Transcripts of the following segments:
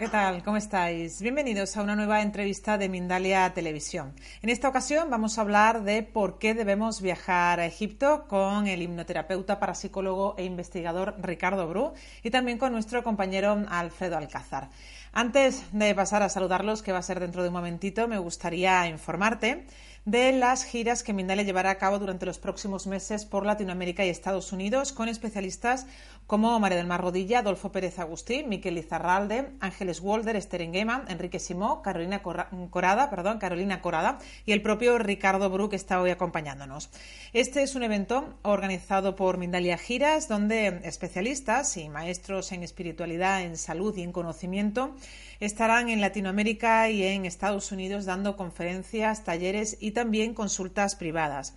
¿qué tal? ¿Cómo estáis? Bienvenidos a una nueva entrevista de Mindalia Televisión. En esta ocasión vamos a hablar de por qué debemos viajar a Egipto con el hipnoterapeuta, parapsicólogo e investigador Ricardo Bru y también con nuestro compañero Alfredo Alcázar. Antes de pasar a saludarlos, que va a ser dentro de un momentito, me gustaría informarte de las giras que Mindalia llevará a cabo durante los próximos meses por Latinoamérica y Estados Unidos con especialistas como María del Mar Rodilla, Adolfo Pérez Agustín, Miquel Izarralde, Ángeles Walder, Esther Engema, Enrique Simó, Carolina Corada, perdón, Carolina Corada y el propio Ricardo Bru que está hoy acompañándonos. Este es un evento organizado por Mindalia Giras donde especialistas y maestros en espiritualidad, en salud y en conocimiento estarán en Latinoamérica y en Estados Unidos dando conferencias, talleres y también consultas privadas.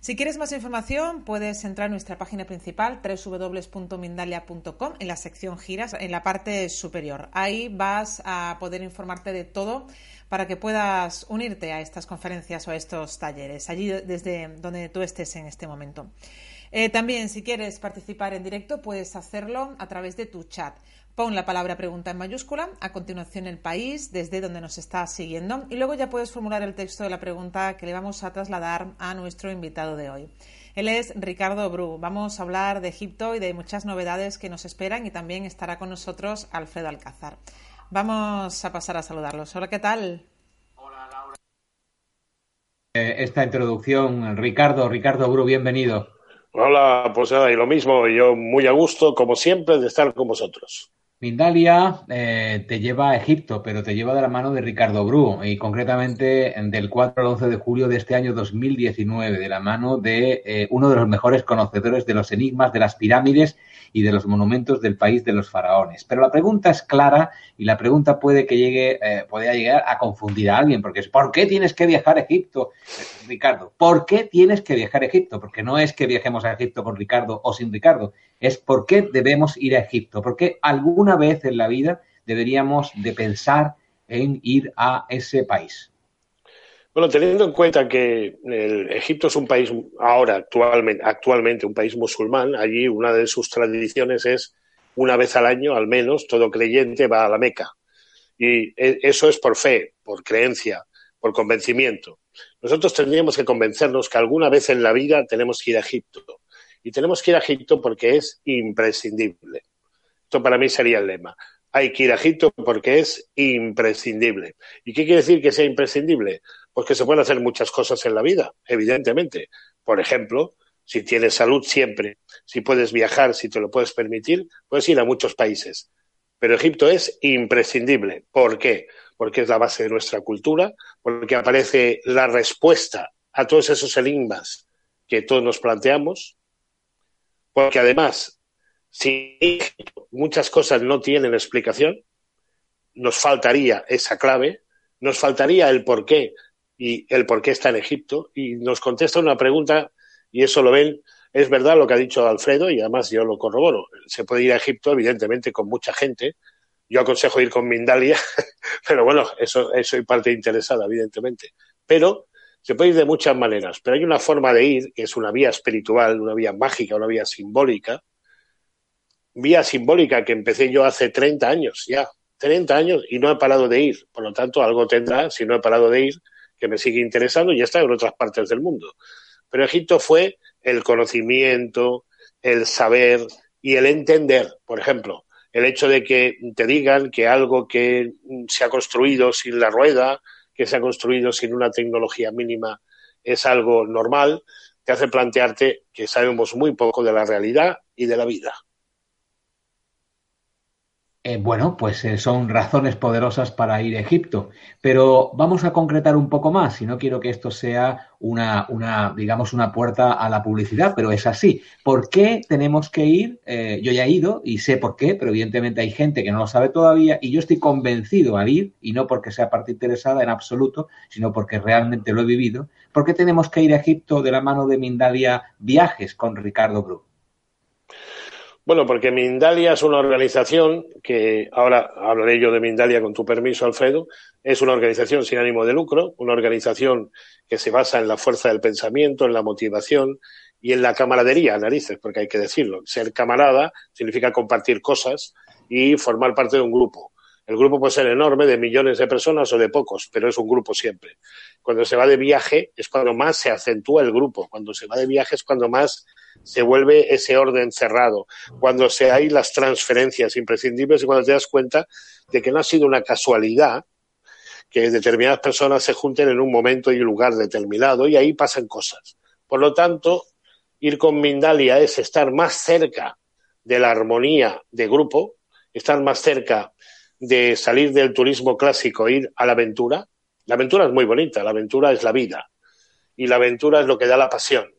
Si quieres más información, puedes entrar en nuestra página principal www.mindalia.com en la sección giras, en la parte superior. Ahí vas a poder informarte de todo para que puedas unirte a estas conferencias o a estos talleres, allí desde donde tú estés en este momento. Eh, también, si quieres participar en directo, puedes hacerlo a través de tu chat. Pon la palabra pregunta en mayúscula, a continuación el país desde donde nos estás siguiendo y luego ya puedes formular el texto de la pregunta que le vamos a trasladar a nuestro invitado de hoy. Él es Ricardo Bru. Vamos a hablar de Egipto y de muchas novedades que nos esperan y también estará con nosotros Alfredo Alcázar. Vamos a pasar a saludarlos. Hola, ¿qué tal? Hola, Laura. Eh, esta introducción, Ricardo, Ricardo Bru, bienvenido. Hola, pues nada, y lo mismo, yo muy a gusto, como siempre, de estar con vosotros. Mindalia eh, te lleva a Egipto, pero te lleva de la mano de Ricardo Bru y concretamente del 4 al 11 de julio de este año 2019, de la mano de eh, uno de los mejores conocedores de los enigmas de las pirámides y de los monumentos del país de los faraones. Pero la pregunta es clara y la pregunta puede que llegue, eh, llegar a confundir a alguien, porque es ¿por qué tienes que viajar a Egipto, Ricardo? ¿Por qué tienes que viajar a Egipto? Porque no es que viajemos a Egipto con Ricardo o sin Ricardo, es por qué debemos ir a Egipto, porque alguna vez en la vida deberíamos de pensar en ir a ese país. Bueno, teniendo en cuenta que Egipto es un país ahora actualmente, actualmente un país musulmán, allí una de sus tradiciones es una vez al año, al menos, todo creyente va a la Meca. Y e, eso es por fe, por creencia, por convencimiento. Nosotros tendríamos que convencernos que alguna vez en la vida tenemos que ir a Egipto. Y tenemos que ir a Egipto porque es imprescindible. Esto para mí sería el lema. Hay que ir a Egipto porque es imprescindible. ¿Y qué quiere decir que sea imprescindible? Pues que se pueden hacer muchas cosas en la vida, evidentemente. Por ejemplo, si tienes salud siempre, si puedes viajar, si te lo puedes permitir, puedes ir a muchos países. Pero Egipto es imprescindible. ¿Por qué? Porque es la base de nuestra cultura, porque aparece la respuesta a todos esos enigmas que todos nos planteamos, porque además, si muchas cosas no tienen explicación, nos faltaría esa clave, nos faltaría el por qué y el por qué está en Egipto, y nos contesta una pregunta, y eso lo ven, es verdad lo que ha dicho Alfredo, y además yo lo corroboro. Se puede ir a Egipto, evidentemente, con mucha gente. Yo aconsejo ir con Mindalia, pero bueno, eso, eso hay parte interesada, evidentemente. Pero se puede ir de muchas maneras, pero hay una forma de ir, que es una vía espiritual, una vía mágica, una vía simbólica. Vía simbólica que empecé yo hace 30 años ya, 30 años y no he parado de ir. Por lo tanto, algo tendrá, si no he parado de ir, que me sigue interesando y está en otras partes del mundo. Pero Egipto fue el conocimiento, el saber y el entender. Por ejemplo, el hecho de que te digan que algo que se ha construido sin la rueda, que se ha construido sin una tecnología mínima es algo normal, te hace plantearte que sabemos muy poco de la realidad y de la vida. Eh, bueno, pues eh, son razones poderosas para ir a Egipto, pero vamos a concretar un poco más, y no quiero que esto sea una, una digamos, una puerta a la publicidad, pero es así. ¿Por qué tenemos que ir? Eh, yo ya he ido y sé por qué, pero evidentemente hay gente que no lo sabe todavía y yo estoy convencido al ir, y no porque sea parte interesada en absoluto, sino porque realmente lo he vivido. ¿Por qué tenemos que ir a Egipto de la mano de Mindalia Viajes con Ricardo Bru? Bueno, porque Mindalia es una organización que, ahora hablaré yo de Mindalia con tu permiso, Alfredo, es una organización sin ánimo de lucro, una organización que se basa en la fuerza del pensamiento, en la motivación y en la camaradería, narices, porque hay que decirlo. Ser camarada significa compartir cosas y formar parte de un grupo. El grupo puede ser enorme, de millones de personas o de pocos, pero es un grupo siempre. Cuando se va de viaje es cuando más se acentúa el grupo. Cuando se va de viaje es cuando más se vuelve ese orden cerrado. Cuando se hay las transferencias imprescindibles y cuando te das cuenta de que no ha sido una casualidad que determinadas personas se junten en un momento y lugar determinado y ahí pasan cosas. Por lo tanto, ir con Mindalia es estar más cerca de la armonía de grupo, estar más cerca de salir del turismo clásico e ir a la aventura. La aventura es muy bonita, la aventura es la vida y la aventura es lo que da la pasión.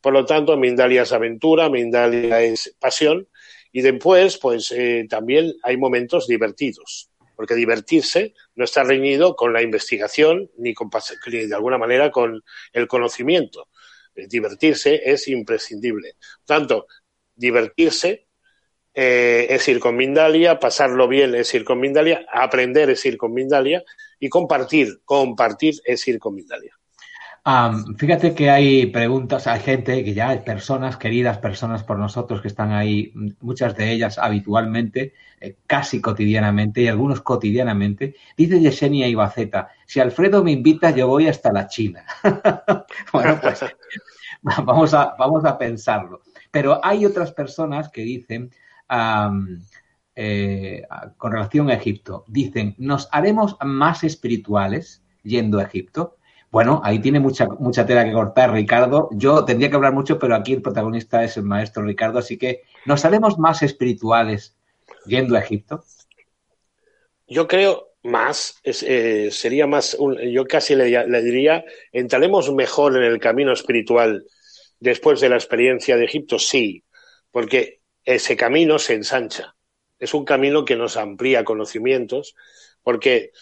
Por lo tanto, Mindalia es aventura, Mindalia es pasión y después, pues eh, también hay momentos divertidos, porque divertirse no está reñido con la investigación ni, con, de alguna manera con el conocimiento. Eh, divertirse es imprescindible. Tanto, divertirse eh, es ir con Mindalia, pasarlo bien es ir con Mindalia, aprender es ir con Mindalia y compartir, compartir es ir con Mindalia. fíjate que hay preguntas, hay gente que ya hay personas, queridas personas por nosotros que están ahí, muchas de ellas habitualmente, eh, casi cotidianamente y algunos cotidianamente. Dice Yesenia Ibaceta, si Alfredo me invita yo voy hasta la China. bueno, pues vamos a, vamos a pensarlo. Pero hay otras personas que dicen, eh, con relación a Egipto. Dicen, ¿nos haremos más espirituales yendo a Egipto? Bueno, ahí tiene mucha, mucha tela que cortar, Ricardo. Yo tendría que hablar mucho, pero aquí el protagonista es el maestro Ricardo, así que ¿nos haremos más espirituales yendo a Egipto? Yo creo más, eh, sería más, yo casi le, le diría, entraremos mejor en el camino espiritual después de la experiencia de Egipto, sí, porque ese camino se ensancha. Es un camino que nos amplía conocimientos, porque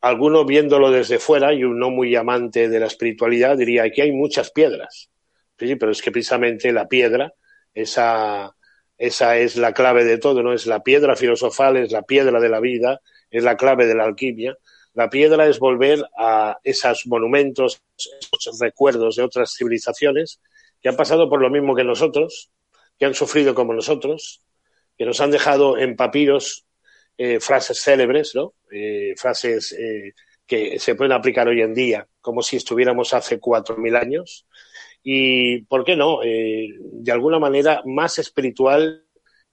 alguno viéndolo desde fuera y un no muy amante de la espiritualidad diría aquí hay muchas piedras. Sí, pero es que precisamente la piedra, esa, esa es la clave de todo, ¿no? Es la piedra filosofal, es la piedra de la vida, es la clave de la alquimia. La piedra es volver a esos monumentos, esos recuerdos de otras civilizaciones que han pasado por lo mismo que nosotros, que han sufrido como nosotros, que nos han dejado en papiros eh, frases célebres, ¿no? Eh, frases eh, que se pueden aplicar hoy en día, como si estuviéramos hace cuatro mil años. Y, ¿por qué no? de alguna manera más espiritual,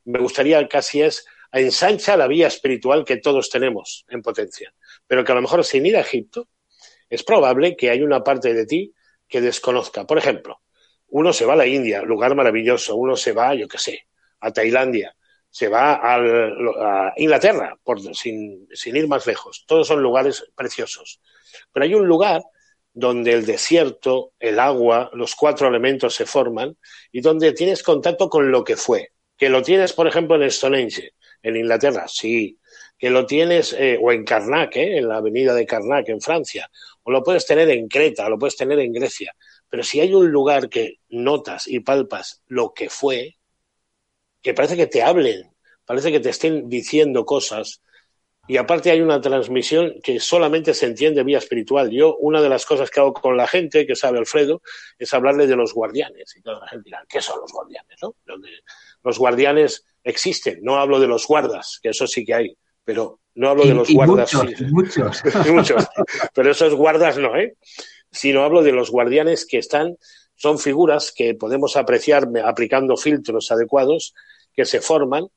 me gustaría casi es ensancha la vía espiritual que todos tenemos en potencia, pero que a lo mejor sin ir a Egipto es probable que hay una parte de ti que desconozca. Por ejemplo, uno se va a la India, lugar maravilloso, uno se va, yo qué sé, a Tailandia, se va a Inglaterra, por, sin, sin ir más lejos. Todos son lugares preciosos. Pero hay un lugar donde el desierto, el agua, los cuatro elementos se forman y donde tienes contacto con lo que fue. Que lo tienes, por ejemplo, en Stonehenge, en Inglaterra, sí. Que lo tienes, eh, o en Karnak, eh, en la avenida de Karnak, en Francia. O lo puedes tener en Creta, lo puedes tener en Grecia. Pero si hay un lugar que notas y palpas lo que fue, que parece que te hablen, parece que te estén diciendo cosas, y aparte hay una transmisión que solamente se entiende vía espiritual. Yo, una de las cosas que hago con la gente, que sabe Alfredo, es hablarle de los guardianes. Y toda la gente dirá, ¿qué son los guardianes? ¿no? Los guardianes existen. No hablo de los guardas, que eso sí que hay, pero no hablo de los guardas. Muchos, muchos. Pero esos guardas no, ¿eh? Sino hablo de los guardianes que están, son figuras que podemos apreciar aplicando filtros adecuados que se forman,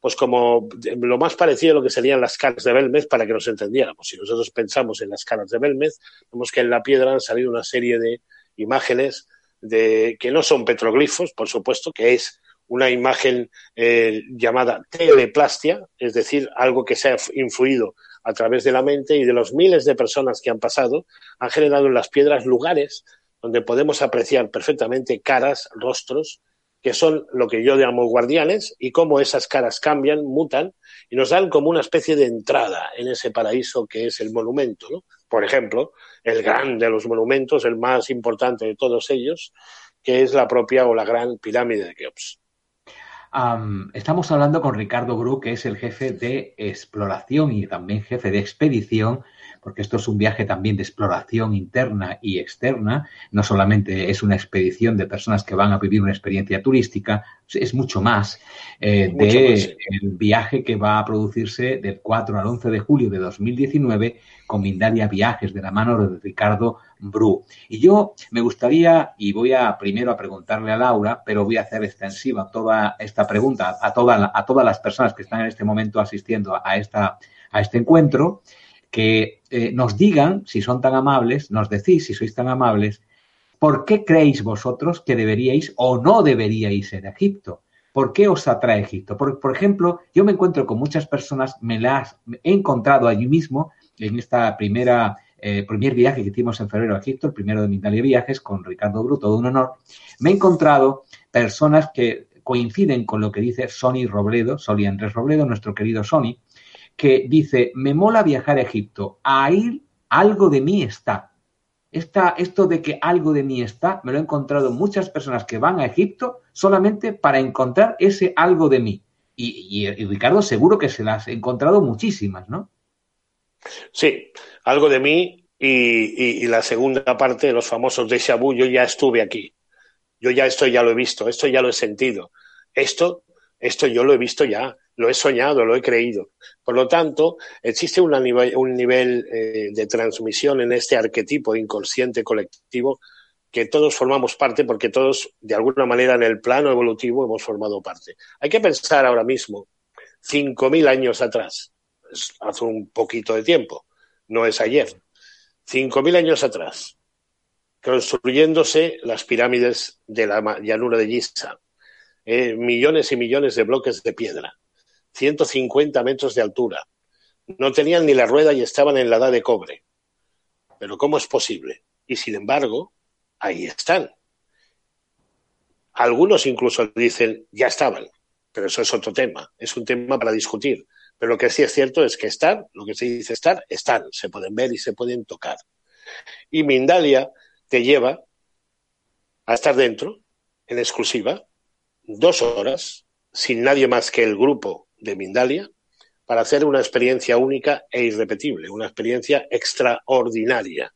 pues como lo más parecido a lo que serían las caras de Belmez para que nos entendiéramos. Si nosotros pensamos en las caras de Belmez, vemos que en la piedra han salido una serie de imágenes de, que no son petroglifos, por supuesto, que es una imagen eh, llamada teleplastia, es decir, algo que se ha influido a través de la mente y de los miles de personas que han pasado, han generado en las piedras lugares donde podemos apreciar perfectamente caras, rostros, que son lo que yo llamo guardianes, y cómo esas caras cambian, mutan, y nos dan como una especie de entrada en ese paraíso que es el monumento. ¿no? Por ejemplo, el gran de los monumentos, el más importante de todos ellos, que es la propia o la gran pirámide de Keops estamos hablando con Ricardo Bru, que es el jefe de exploración y también jefe de expedición porque esto es un viaje también de exploración interna y externa, no solamente es una expedición de personas que van a vivir una experiencia turística, es mucho más eh, del viaje que va a producirse del 4 al 11 de julio de 2019 con Mindalia Viajes de la mano de Ricardo Bru. Y yo me gustaría, y voy a primero a preguntarle a Laura, pero voy a hacer extensiva toda esta pregunta a, a todas las personas que están en este momento asistiendo a, esta, a este encuentro, que eh, nos digan, si son tan amables, nos decís, si sois tan amables, ¿por qué creéis vosotros que deberíais o no deberíais ir a Egipto? ¿Por qué os atrae Egipto? Por ejemplo, yo me encuentro con muchas personas, me las he encontrado allí mismo, en esta primera eh, primer viaje que hicimos en febrero a Egipto, el primero de Mindalia Viajes, con Ricardo Bruto, todo un honor, me he encontrado personas que coinciden con lo que dice Sony Robledo, Soli Andrés Robledo, nuestro querido Sony, que dice, me mola viajar a Egipto, ahí algo de mí está. esto de que algo de mí está, me lo he encontrado muchas personas que van a Egipto solamente para encontrar ese algo de mí. Y, Ricardo, seguro que se las ha encontrado muchísimas, ¿no? Sí, algo de mí y, la segunda parte los famosos de Shabu, yo ya estuve aquí. Yo ya esto ya lo he visto, esto ya lo he sentido. Esto, esto yo lo he visto ya lo he soñado, lo he creído. Por lo tanto, existe un nivel, eh, de transmisión en este arquetipo inconsciente colectivo que todos formamos parte porque todos, de alguna manera, en el plano evolutivo hemos formado parte. Hay que pensar ahora mismo, 5.000 años atrás, hace un poquito de tiempo, no es ayer, 5.000 años atrás, construyéndose las pirámides de la llanura de Giza, eh, millones y millones de bloques de piedra 150 metros de altura. No tenían ni la rueda y estaban en la edad de cobre. Pero ¿cómo es posible? Y sin embargo, ahí están. Algunos incluso dicen, ya estaban, pero eso es otro tema, es un tema para discutir. Pero lo que sí es cierto es que están, lo que se dice estar, están, se pueden ver y se pueden tocar. Y Mindalia te lleva a estar dentro, en exclusiva, dos horas, sin nadie más que el grupo de Mindalia para hacer una experiencia única e irrepetible, una experiencia extraordinaria,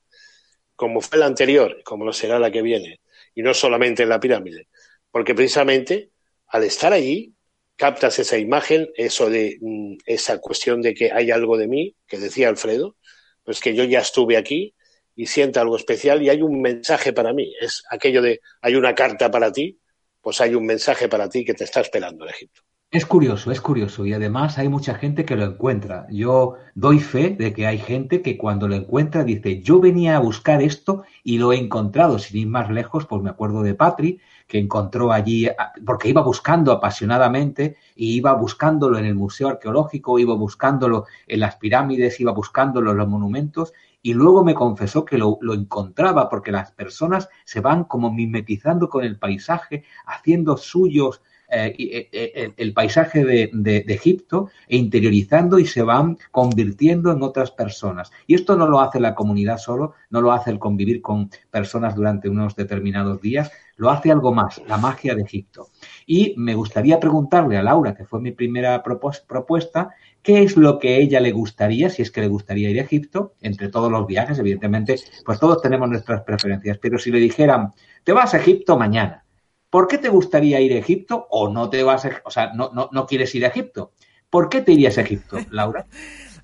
como fue la anterior, como lo será la que viene, y no solamente en la pirámide, porque precisamente al estar allí captas esa imagen, eso de mm, esa cuestión de que hay algo de mí, que decía Alfredo, pues que yo ya estuve aquí y siento algo especial y hay un mensaje para mí, es aquello de hay una carta para ti, pues hay un mensaje para ti que te está esperando en Egipto. Es curioso, es curioso y además hay mucha gente que lo encuentra. Yo doy fe de que hay gente que cuando lo encuentra dice, yo venía a buscar esto y lo he encontrado. Sin ir más lejos, pues me acuerdo de Patri, que encontró allí, porque iba buscando apasionadamente y iba buscándolo en el Museo Arqueológico, iba buscándolo en las pirámides, iba buscándolo en los monumentos y luego me confesó que lo, lo, encontraba porque las personas se van como mimetizando con el paisaje, haciendo suyos eh, eh, eh, el, paisaje de, Egipto e interiorizando y se van convirtiendo en otras personas. Y esto no lo hace la comunidad solo, no lo hace el convivir con personas durante unos determinados días, lo hace algo más, la magia de Egipto. Y me gustaría preguntarle a Laura, que fue mi primera propuesta, qué es lo que a ella le gustaría, si es que le gustaría ir a Egipto, entre todos los viajes, evidentemente, pues todos tenemos nuestras preferencias, pero si le dijeran, te vas a Egipto mañana, ¿Por qué te gustaría ir a Egipto o no te vas a, o sea, no, no, no quieres ir a Egipto? ¿Por qué te irías a Egipto, Laura?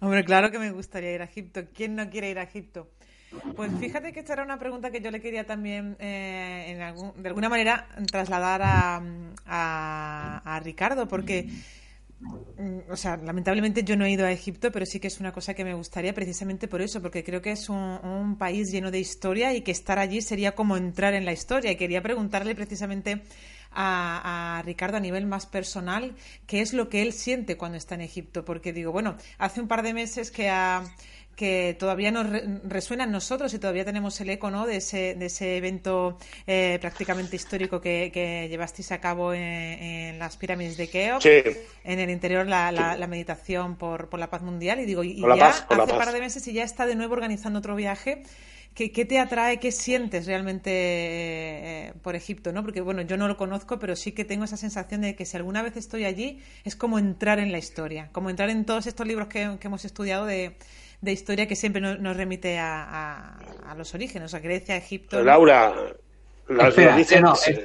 Hombre, claro que me gustaría ir a Egipto. ¿Quién no quiere ir a Egipto? Pues fíjate que esta era una pregunta que yo le quería también, eh, de alguna manera, trasladar a, a Ricardo, porque o sea, lamentablemente yo no he ido a Egipto, pero sí que es una cosa que me gustaría precisamente por eso, porque creo que es un, país lleno de historia y que estar allí sería como entrar en la historia. Y quería preguntarle precisamente a, a, Ricardo a nivel más personal qué es lo que él siente cuando está en Egipto, porque digo, bueno, hace un par de meses que ha que todavía nos resuena en nosotros y todavía tenemos el eco ¿no? de, ese, de ese evento eh, prácticamente histórico que, que, llevasteis a cabo en, las pirámides de Keops, en el interior la, la, meditación por, por, la paz mundial. Y digo, y, ya hace un par de meses y ya está de nuevo organizando otro viaje ¿qué, te atrae, qué sientes realmente eh, por Egipto? ¿no? Porque bueno, yo no lo conozco, pero sí que tengo esa sensación de que si alguna vez estoy allí es como entrar en la historia, como entrar en todos estos libros que, hemos estudiado de, historia que siempre nos, remite a, los orígenes, a Grecia, Egipto. Laura, espera,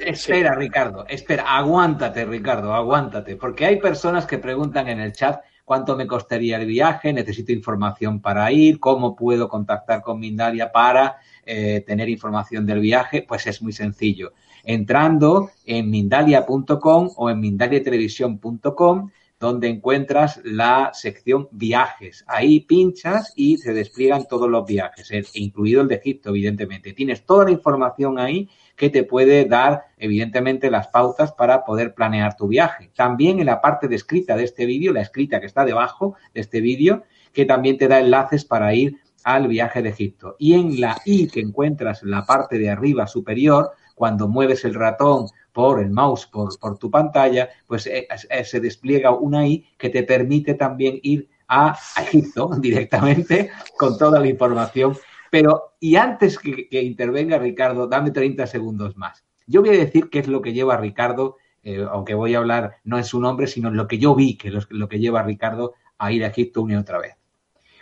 espera, Ricardo, espera, aguántate, Ricardo, aguántate, porque hay personas que preguntan en el chat cuánto me costaría el viaje, necesito información para ir, cómo puedo contactar con Mindalia para eh, tener información del viaje, pues es muy sencillo. Entrando en mindalia.com o en mindaliatelevisión.com, donde encuentras la sección viajes. Ahí pinchas y se despliegan todos los viajes, eh, incluido el de Egipto, evidentemente. Tienes toda la información ahí que te puede dar, evidentemente, las pautas para poder planear tu viaje. También en la parte descrita de este vídeo, la escrita que está debajo de este vídeo, que también te da enlaces para ir al viaje de Egipto. Y en la I que encuentras en la parte de arriba superior, cuando mueves el ratón por el mouse, por, por tu pantalla, pues eh, eh, se despliega una I que te permite también ir a Egipto directamente con toda la información pero, y antes que, intervenga Ricardo, dame 30 segundos más. Yo voy a decir qué es lo que lleva a Ricardo, eh, aunque voy a hablar no en su nombre, sino en lo que yo vi, que es lo que lleva a Ricardo a ir a Egipto una y otra vez.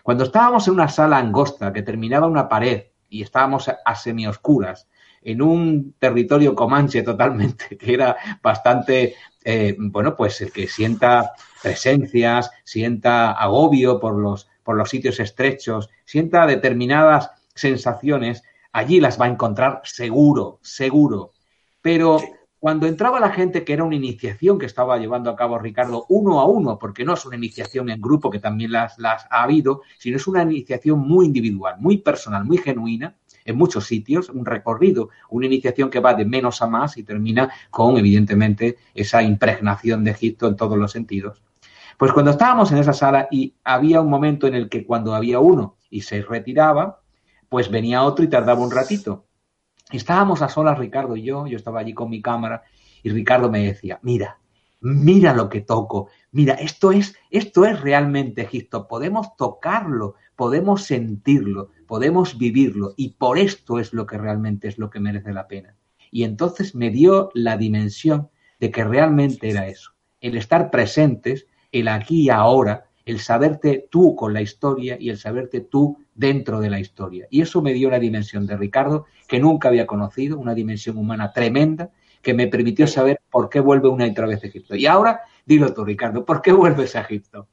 Cuando estábamos en una sala angosta que terminaba una pared y estábamos a, semioscuras, en un territorio comanche totalmente, que era bastante, eh, bueno, pues el que sienta presencias, sienta agobio por los, por los sitios estrechos, sienta determinadas sensaciones, allí las va a encontrar seguro, seguro. Pero cuando entraba la gente, que era una iniciación que estaba llevando a cabo Ricardo uno a uno, porque no es una iniciación en grupo, que también las, las ha habido, sino es una iniciación muy individual, muy personal, muy genuina, en muchos sitios, un recorrido, una iniciación que va de menos a más y termina con, evidentemente, esa impregnación de Egipto en todos los sentidos. Pues cuando estábamos en esa sala y había un momento en el que cuando había uno y se retiraba, pues venía otro y tardaba un ratito. Estábamos a solas, Ricardo y yo, yo estaba allí con mi cámara y Ricardo me decía, mira, mira lo que toco, mira, esto es, esto es realmente Egipto, podemos tocarlo, podemos sentirlo, podemos vivirlo y por esto es lo que realmente es lo que merece la pena. Y entonces me dio la dimensión de que realmente era eso, el estar presentes, el aquí y ahora, el saberte tú con la historia y el saberte tú dentro de la historia. Y eso me dio la dimensión de Ricardo que nunca había conocido, una dimensión humana tremenda que me permitió saber por qué vuelve una y otra vez a Egipto. Y ahora, dilo tú, Ricardo, ¿por qué vuelves a Egipto?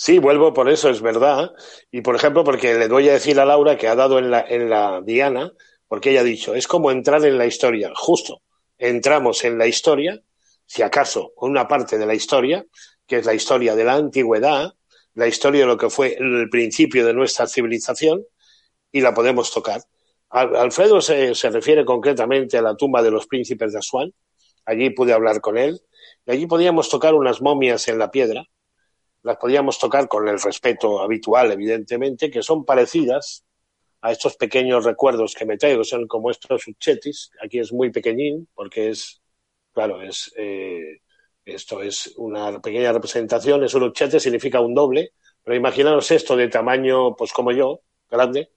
Sí, vuelvo por eso, es verdad. Y por ejemplo, porque le voy a decir a Laura que ha dado en la, en la Diana, porque ella ha dicho, es como entrar en la historia. Justo, entramos en la historia, si acaso, una parte de la historia, que es la historia de la antigüedad, la historia de lo que fue el principio de nuestra civilización, y la podemos tocar. Alfredo se, refiere concretamente a la tumba de los príncipes de Asuán. Allí pude hablar con él. Y allí podíamos tocar unas momias en la piedra. Las podíamos tocar con el respeto habitual, evidentemente, que son parecidas a estos pequeños recuerdos que me traigo. Son como estos uchetis. Aquí es muy pequeñín, porque es, claro, es eh, esto es una pequeña representación, es un uchete, significa un doble, pero imaginaros esto de tamaño, pues como yo, grande,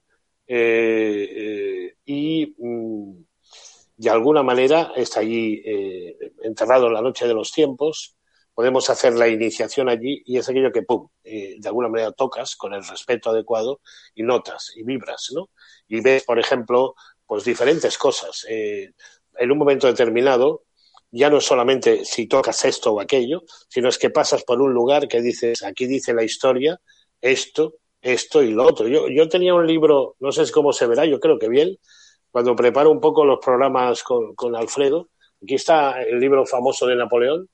eh, eh, y mm, de alguna manera está allí enterrado en la noche de los tiempos, podemos hacer la iniciación allí y es aquello que, pum, de alguna manera tocas con el respeto adecuado y notas y vibras, ¿no? Y ves, por ejemplo, pues diferentes cosas. en un momento determinado, ya no solamente si tocas esto o aquello, sino es que pasas por un lugar que dices, aquí dice la historia, esto, esto y lo otro. Yo, yo tenía un libro, no sé cómo se verá, yo creo que bien, cuando preparo un poco los programas con, con Alfredo, aquí está el libro famoso de Napoleón,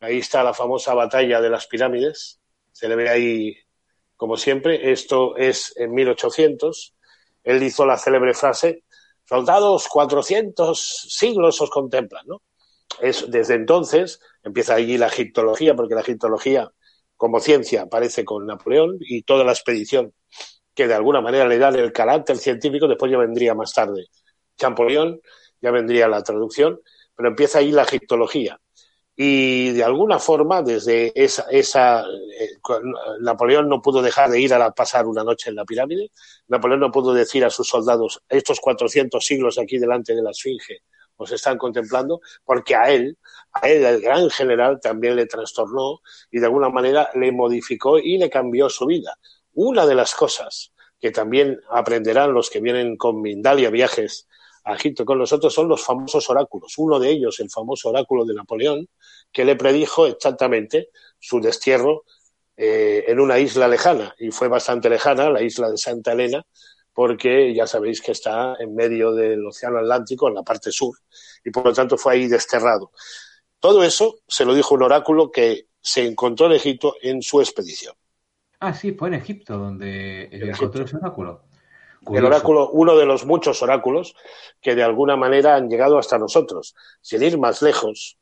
ahí está la famosa batalla de las pirámides, se le ve ahí como siempre, esto es en 1800, él hizo la célebre frase, soldados 400 siglos os contemplan, ¿no? es, desde entonces empieza allí la egiptología, porque la egiptología como ciencia aparece con Napoleón y toda la expedición que de alguna manera le dan el carácter científico, después ya vendría más tarde Champollion, ya vendría la traducción, pero empieza ahí la egiptología. Y de alguna forma, desde esa, esa eh, Napoleón no pudo dejar de ir a pasar una noche en la pirámide. Napoleón no pudo decir a sus soldados, estos 400 siglos aquí delante de la Esfinge os están contemplando, porque a él, a él, el gran general, también le trastornó y de alguna manera le modificó y le cambió su vida. Una de las cosas que también aprenderán los que vienen con Mindalia viajes a Egipto con nosotros son los famosos oráculos. Uno de ellos, el famoso oráculo de Napoleón, que le predijo exactamente su destierro eh, en una isla lejana, y fue bastante lejana, la isla de Santa Elena, porque ya sabéis que está en medio del Océano Atlántico, en la parte sur, y por lo tanto fue ahí desterrado. Todo eso se lo dijo un oráculo que se encontró en Egipto en su expedición. Ah, sí, fue en Egipto donde encontró ese oráculo. El oráculo, uno de los muchos oráculos que de alguna manera han llegado hasta nosotros. Sin ir más lejos,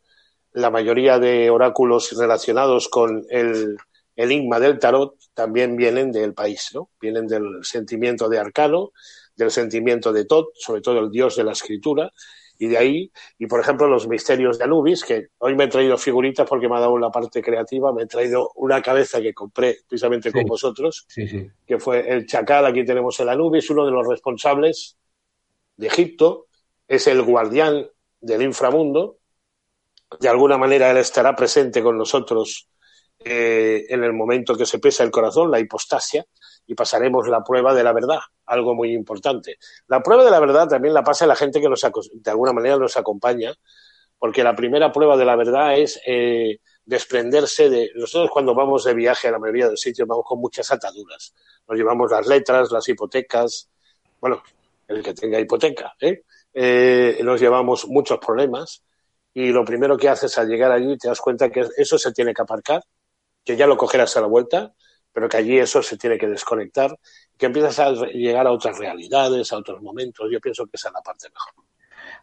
la mayoría de oráculos relacionados con el, enigma del tarot también vienen del país, ¿no? Vienen del sentimiento de Arcano, del sentimiento de Tot, sobre todo el dios de la escritura, y de ahí, y por ejemplo los misterios de Anubis, que hoy me he traído figuritas porque me ha dado la parte creativa, me he traído una cabeza que compré precisamente con vosotros, que fue el chacal, aquí tenemos el Anubis, uno de los responsables de Egipto, es el guardián del inframundo, de alguna manera él estará presente con nosotros eh, en el momento que se pesa el corazón, la hipostasia, y pasaremos la prueba de la verdad, algo muy importante. La prueba de la verdad también la pasa la gente que nos, de alguna manera nos acompaña, porque la primera prueba de la verdad es eh, desprenderse de... Nosotros cuando vamos de viaje a la mayoría de los sitios vamos con muchas ataduras. Nos llevamos las letras, las hipotecas, bueno, el que tenga hipoteca, ¿eh? Eh, nos llevamos muchos problemas y lo primero que haces al llegar allí te das cuenta que eso se tiene que aparcar, que ya lo cogerás a la vuelta, pero que allí eso se tiene que desconectar, que empiezas a llegar a otras realidades, a otros momentos. Yo pienso que esa es la parte mejor.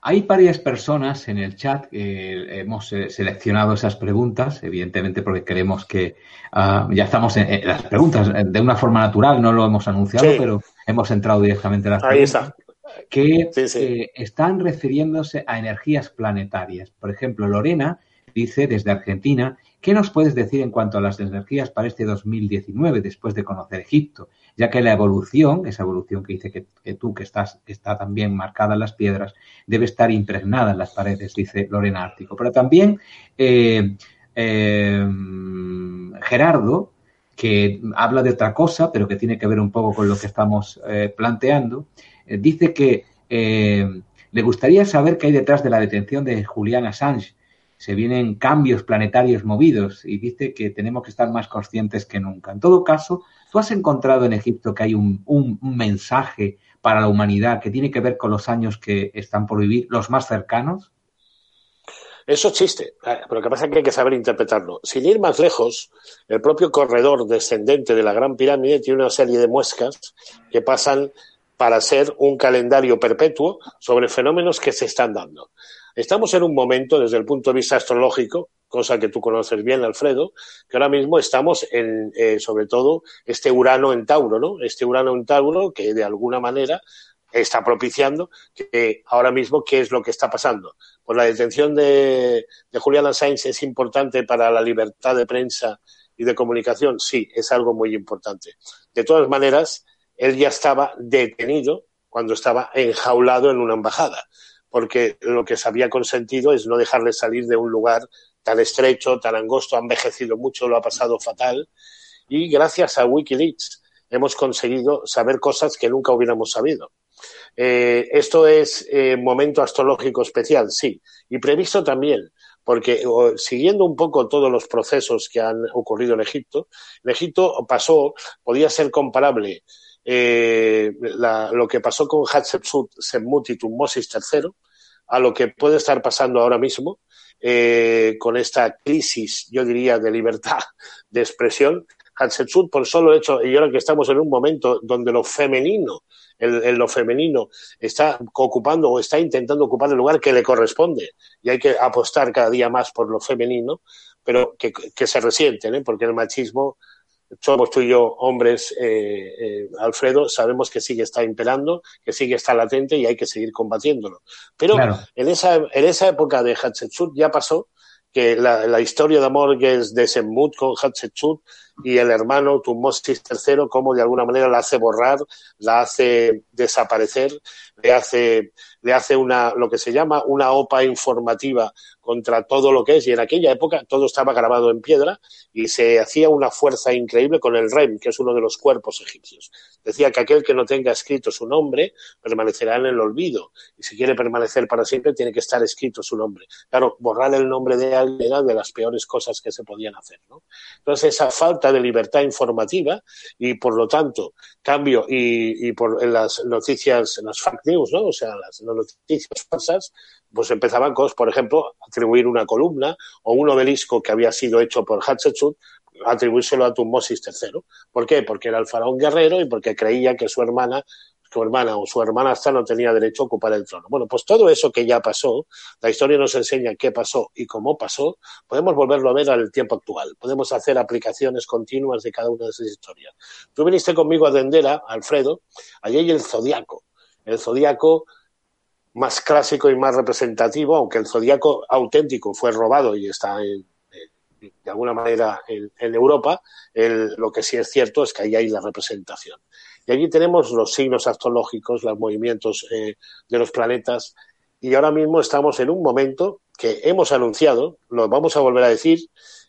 Hay varias personas en el chat, que hemos eh, seleccionado esas preguntas, evidentemente porque queremos que ah, ya estamos en, las preguntas eh, de una forma natural, no lo hemos anunciado, pero hemos entrado directamente a las Ahí está. Que eh, están refiriéndose a energías planetarias. Por ejemplo, Lorena dice desde Argentina ¿Qué nos puedes decir en cuanto a las energías para este 2019 después de conocer Egipto? Ya que la evolución, esa evolución que dice que, tú que estás que está también marcada en las piedras, debe estar impregnada en las paredes, dice Lorena Ártico. Pero también eh, eh, Gerardo, que habla de otra cosa, pero que tiene que ver un poco con lo que estamos eh, planteando, dice que le gustaría saber qué hay detrás de la detención de Julian Assange se vienen cambios planetarios movidos y dice que tenemos que estar más conscientes que nunca. En todo caso, ¿tú has encontrado en Egipto que hay un, mensaje para la humanidad que tiene que ver con los años que están por vivir, los más cercanos? Eso existe, pero lo que pasa es que hay que saber interpretarlo. Sin ir más lejos, el propio corredor descendente de la Gran Pirámide tiene una serie de muescas que pasan para ser un calendario perpetuo sobre fenómenos que se están dando. Estamos en un momento, desde el punto de vista astrológico, cosa que tú conoces bien, Alfredo, que ahora mismo estamos en, eh, sobre todo, este Urano en Tauro, ¿no? Este Urano en Tauro que de alguna manera está propiciando que ahora mismo, ¿qué es lo que está pasando? Pues la detención de, de Julian Assange es importante para la libertad de prensa y de comunicación. Sí, es algo muy importante. De todas maneras, él ya estaba detenido cuando estaba enjaulado en una embajada porque lo que se había consentido es no dejarle salir de un lugar tan estrecho, tan angosto, ha envejecido mucho, lo ha pasado fatal. Y gracias a Wikileaks hemos conseguido saber cosas que nunca hubiéramos sabido. Eh, esto es eh, momento astrológico especial, sí, y previsto también, porque siguiendo un poco todos los procesos que han ocurrido en Egipto, en Egipto pasó, podía ser comparable eh, lo que pasó con Hatshepsut, Semmut y Tutmosis III a lo que puede estar pasando ahora mismo eh, con esta crisis, yo diría, de libertad de expresión. Hatshepsut, por solo hecho, y ahora que estamos en un momento donde lo femenino, el, lo femenino está ocupando o está intentando ocupar el lugar que le corresponde, y hay que apostar cada día más por lo femenino, pero que, que se resienten, ¿eh? porque el machismo somos tú y yo hombres, eh, eh, Alfredo, sabemos que sigue está imperando, que sigue está latente y hay que seguir combatiéndolo. Pero en, esa, en esa época de Hatshepsut ya pasó que la, historia de amor que es de Semmut con Hatshepsut y el hermano Tutmosis III, cómo de alguna manera la hace borrar, la hace desaparecer, le hace, le hace una, lo que se llama una OPA informativa contra todo lo que es, y en aquella época todo estaba grabado en piedra y se hacía una fuerza increíble con el REM, que es uno de los cuerpos egipcios. Decía que aquel que no tenga escrito su nombre permanecerá en el olvido, y si quiere permanecer para siempre tiene que estar escrito su nombre. Claro, borrar el nombre de alguien era de las peores cosas que se podían hacer. ¿no? Entonces, esa falta de libertad informativa y, por lo tanto, cambio y, y por las noticias, las fake news, ¿no? o sea, las noticias falsas, pues empezaban por ejemplo, atribuir una columna o un obelisco que había sido hecho por Hatshepsut, atribuírselo a Tutmosis III. ¿Por qué? Porque era el faraón guerrero y porque creía que su hermana su hermana o su hermanastra no tenía derecho a ocupar el trono. Bueno, pues todo eso que ya pasó, la historia nos enseña qué pasó y cómo pasó, podemos volverlo a ver al tiempo actual. Podemos hacer aplicaciones continuas de cada una de esas historias. Tú viniste conmigo a Dendera, Alfredo, allí hay el zodiaco. El zodiaco más clásico y más representativo, aunque el zodiaco auténtico fue robado y está de alguna manera en, Europa, lo que sí es cierto es que ahí hay la representación. Y allí tenemos los signos astrológicos, los movimientos eh, de los planetas, y ahora mismo estamos en un momento que hemos anunciado, lo vamos a volver a decir,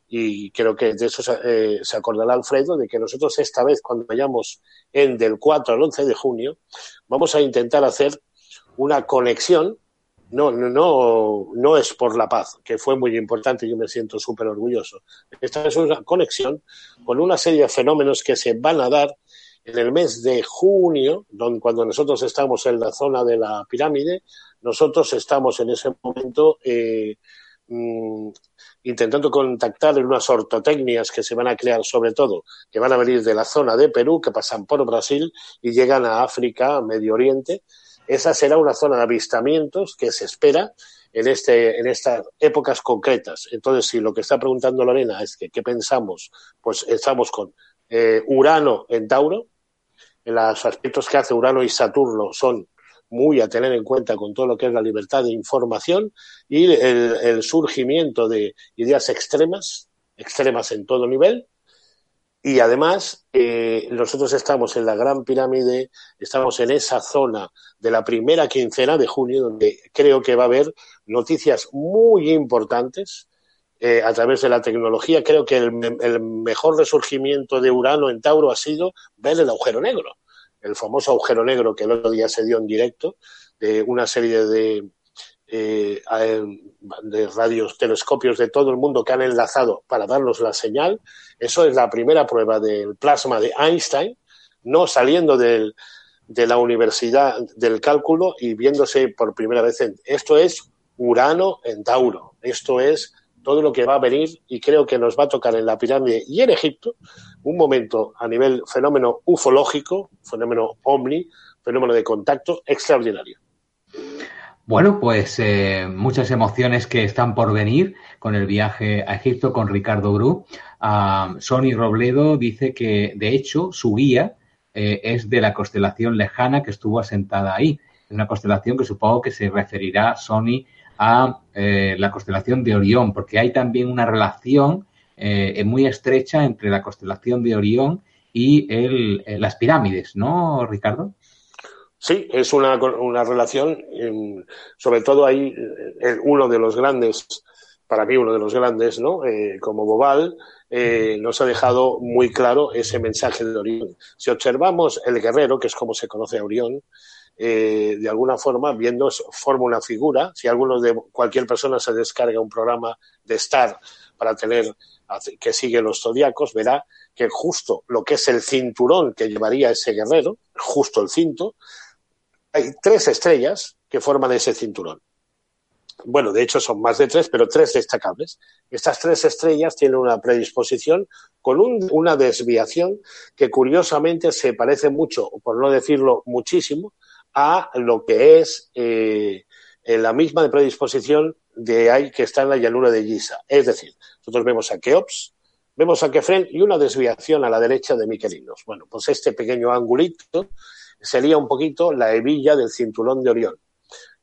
y creo que de eso eh, se acordará Alfredo, de que nosotros esta vez, cuando vayamos en del 4 al 11 de junio, vamos a intentar hacer una conexión, no, no, no es por la paz, que fue muy importante y yo me siento súper orgulloso. Esta es una conexión con una serie de fenómenos que se van a dar en el mes de junio, donde, cuando nosotros estamos en la zona de la pirámide, nosotros estamos en ese momento eh, mm, intentando contactar en unas ortotecnias que se van a crear sobre todo, que van a venir de la zona de Perú, que pasan por Brasil y llegan a África, Medio Oriente, esa será una zona de avistamientos que se espera en, este, en estas épocas concretas. Entonces, si lo que está preguntando Lorena es que qué pensamos, pues estamos con eh, Urano en Tauro. Los aspectos que hace Urano y Saturno son muy a tener en cuenta con todo lo que es la libertad de información y el surgimiento de ideas extremas, extremas en todo nivel, y además, eh, nosotros estamos en la Gran Pirámide, estamos en esa zona de la primera quincena de junio, donde creo que va a haber noticias muy importantes eh, a través de la tecnología. Creo que el, el, mejor resurgimiento de Urano en Tauro ha sido ver el agujero negro, el famoso agujero negro que el otro día se dio en directo, de una serie de, eh, de radios, telescopios de todo el mundo que han enlazado para darnos la señal. Eso es la primera prueba del plasma de Einstein, no saliendo de la universidad del cálculo y viéndose por primera vez. En, esto es Urano en Tauro. Esto es todo lo que va a venir y creo que nos va a tocar en la pirámide y en Egipto un momento a nivel fenómeno ufológico, fenómeno omni, fenómeno de contacto extraordinario. Bueno, pues eh, muchas emociones que están por venir con el viaje a Egipto con Ricardo Bru. Uh, Sony Robledo dice que, de hecho, su guía eh, es de la constelación lejana que estuvo asentada ahí. Una constelación que supongo que se referirá, Sony, a eh, la constelación de Orión, porque hay también una relación eh, muy estrecha entre la constelación de Orión y el, las pirámides, ¿no, Ricardo? Sí, es una, una relación, sobre todo ahí eh, uno de los grandes, para mí uno de los grandes, ¿no? Eh, como Bobal, eh, nos ha dejado muy claro ese mensaje de Orión. Si observamos el guerrero, que es como se conoce a Orión, eh, de alguna forma, viendo, forma una figura. Si alguno de cualquier persona se descarga un programa de Star para tener que sigue los zodiacos, verá que justo lo que es el cinturón que llevaría ese guerrero, justo el cinto, hay tres estrellas que forman ese cinturón. Bueno, de hecho son más de tres, pero tres destacables. Estas tres estrellas tienen una predisposición con un, una desviación que curiosamente se parece mucho, por no decirlo muchísimo, a lo que es eh, la misma predisposición de ahí que está en la llanura de Giza. Es decir, nosotros vemos a Keops, vemos a Kefren y una desviación a la derecha de Miquelinos. Bueno, pues este pequeño angulito sería un poquito la hebilla del cinturón de Orión.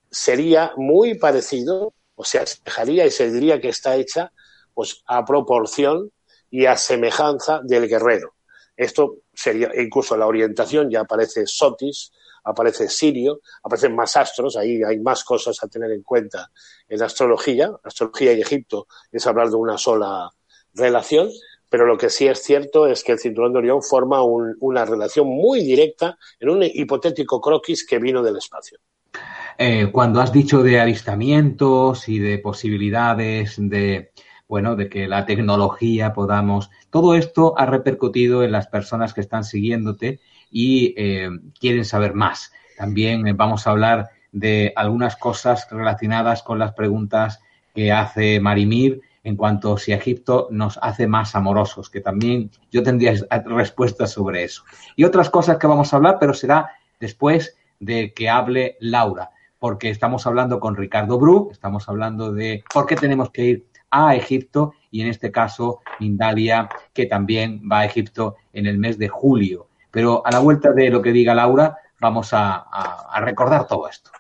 Sería muy parecido, o se asemejaría y se diría que está hecha pues a proporción y a semejanza del guerrero. Esto sería, incluso la orientación ya aparece Sotis, aparece Sirio, aparecen más astros, ahí hay más cosas a tener en cuenta en astrología. astrología y Egipto es hablar de una sola relación, pero lo que sí es cierto es que el cinturón de Orión forma una relación muy directa en un hipotético croquis que vino del espacio. Eh, cuando has dicho de avistamientos y de posibilidades de, bueno, de que la tecnología podamos, todo esto ha repercutido en las personas que están siguiéndote y eh, quieren saber más. También eh, vamos a hablar de algunas cosas relacionadas con las preguntas que hace Marimir en cuanto a si Egipto nos hace más amorosos, que también yo tendría respuestas sobre eso. Y otras cosas que vamos a hablar, pero será después de que hable Laura, porque estamos hablando con Ricardo Bru, estamos hablando de por qué tenemos que ir a Egipto y en este caso Mindalia, que también va a Egipto en el mes de julio. Pero a la vuelta de lo que diga Laura, vamos a, recordar todo esto.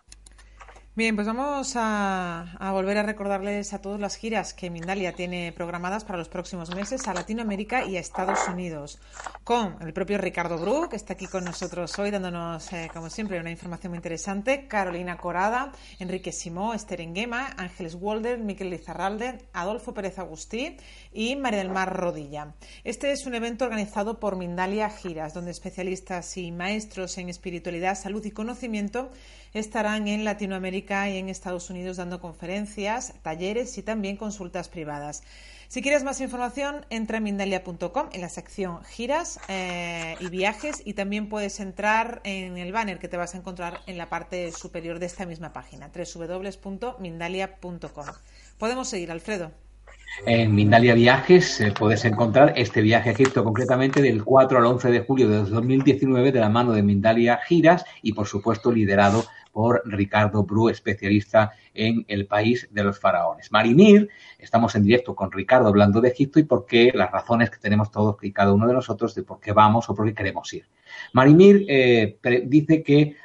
Bien, pues vamos a, volver a recordarles a todos las giras que Mindalia tiene programadas para los próximos meses a Latinoamérica y a Estados Unidos, con el propio Ricardo Bru, que está aquí con nosotros hoy dándonos, eh, como siempre, una información muy interesante, Carolina Corada, Enrique Simó, Esther Enguema, Ángeles Walder, Miquel Lizarralde, Adolfo Pérez Agustí y María del Mar Rodilla. Este es un evento organizado por Mindalia Giras, donde especialistas y maestros en espiritualidad, salud y conocimiento estarán en Latinoamérica y en Estados Unidos dando conferencias, talleres y también consultas privadas. Si quieres más información, entra en Mindalia.com en la sección giras eh, y viajes y también puedes entrar en el banner que te vas a encontrar en la parte superior de esta misma página, www.mindalia.com. Podemos seguir, Alfredo. En Mindalia Viajes eh, puedes encontrar este viaje a Egipto concretamente del 4 al 11 de julio de 2019 de la mano de Mindalia Giras y por supuesto liderado por Ricardo Bru, especialista en el país de los faraones. Marimir, estamos en directo con Ricardo hablando de Egipto y por qué las razones que tenemos todos y cada uno de nosotros de por qué vamos o por qué queremos ir. Marimir eh, dice que,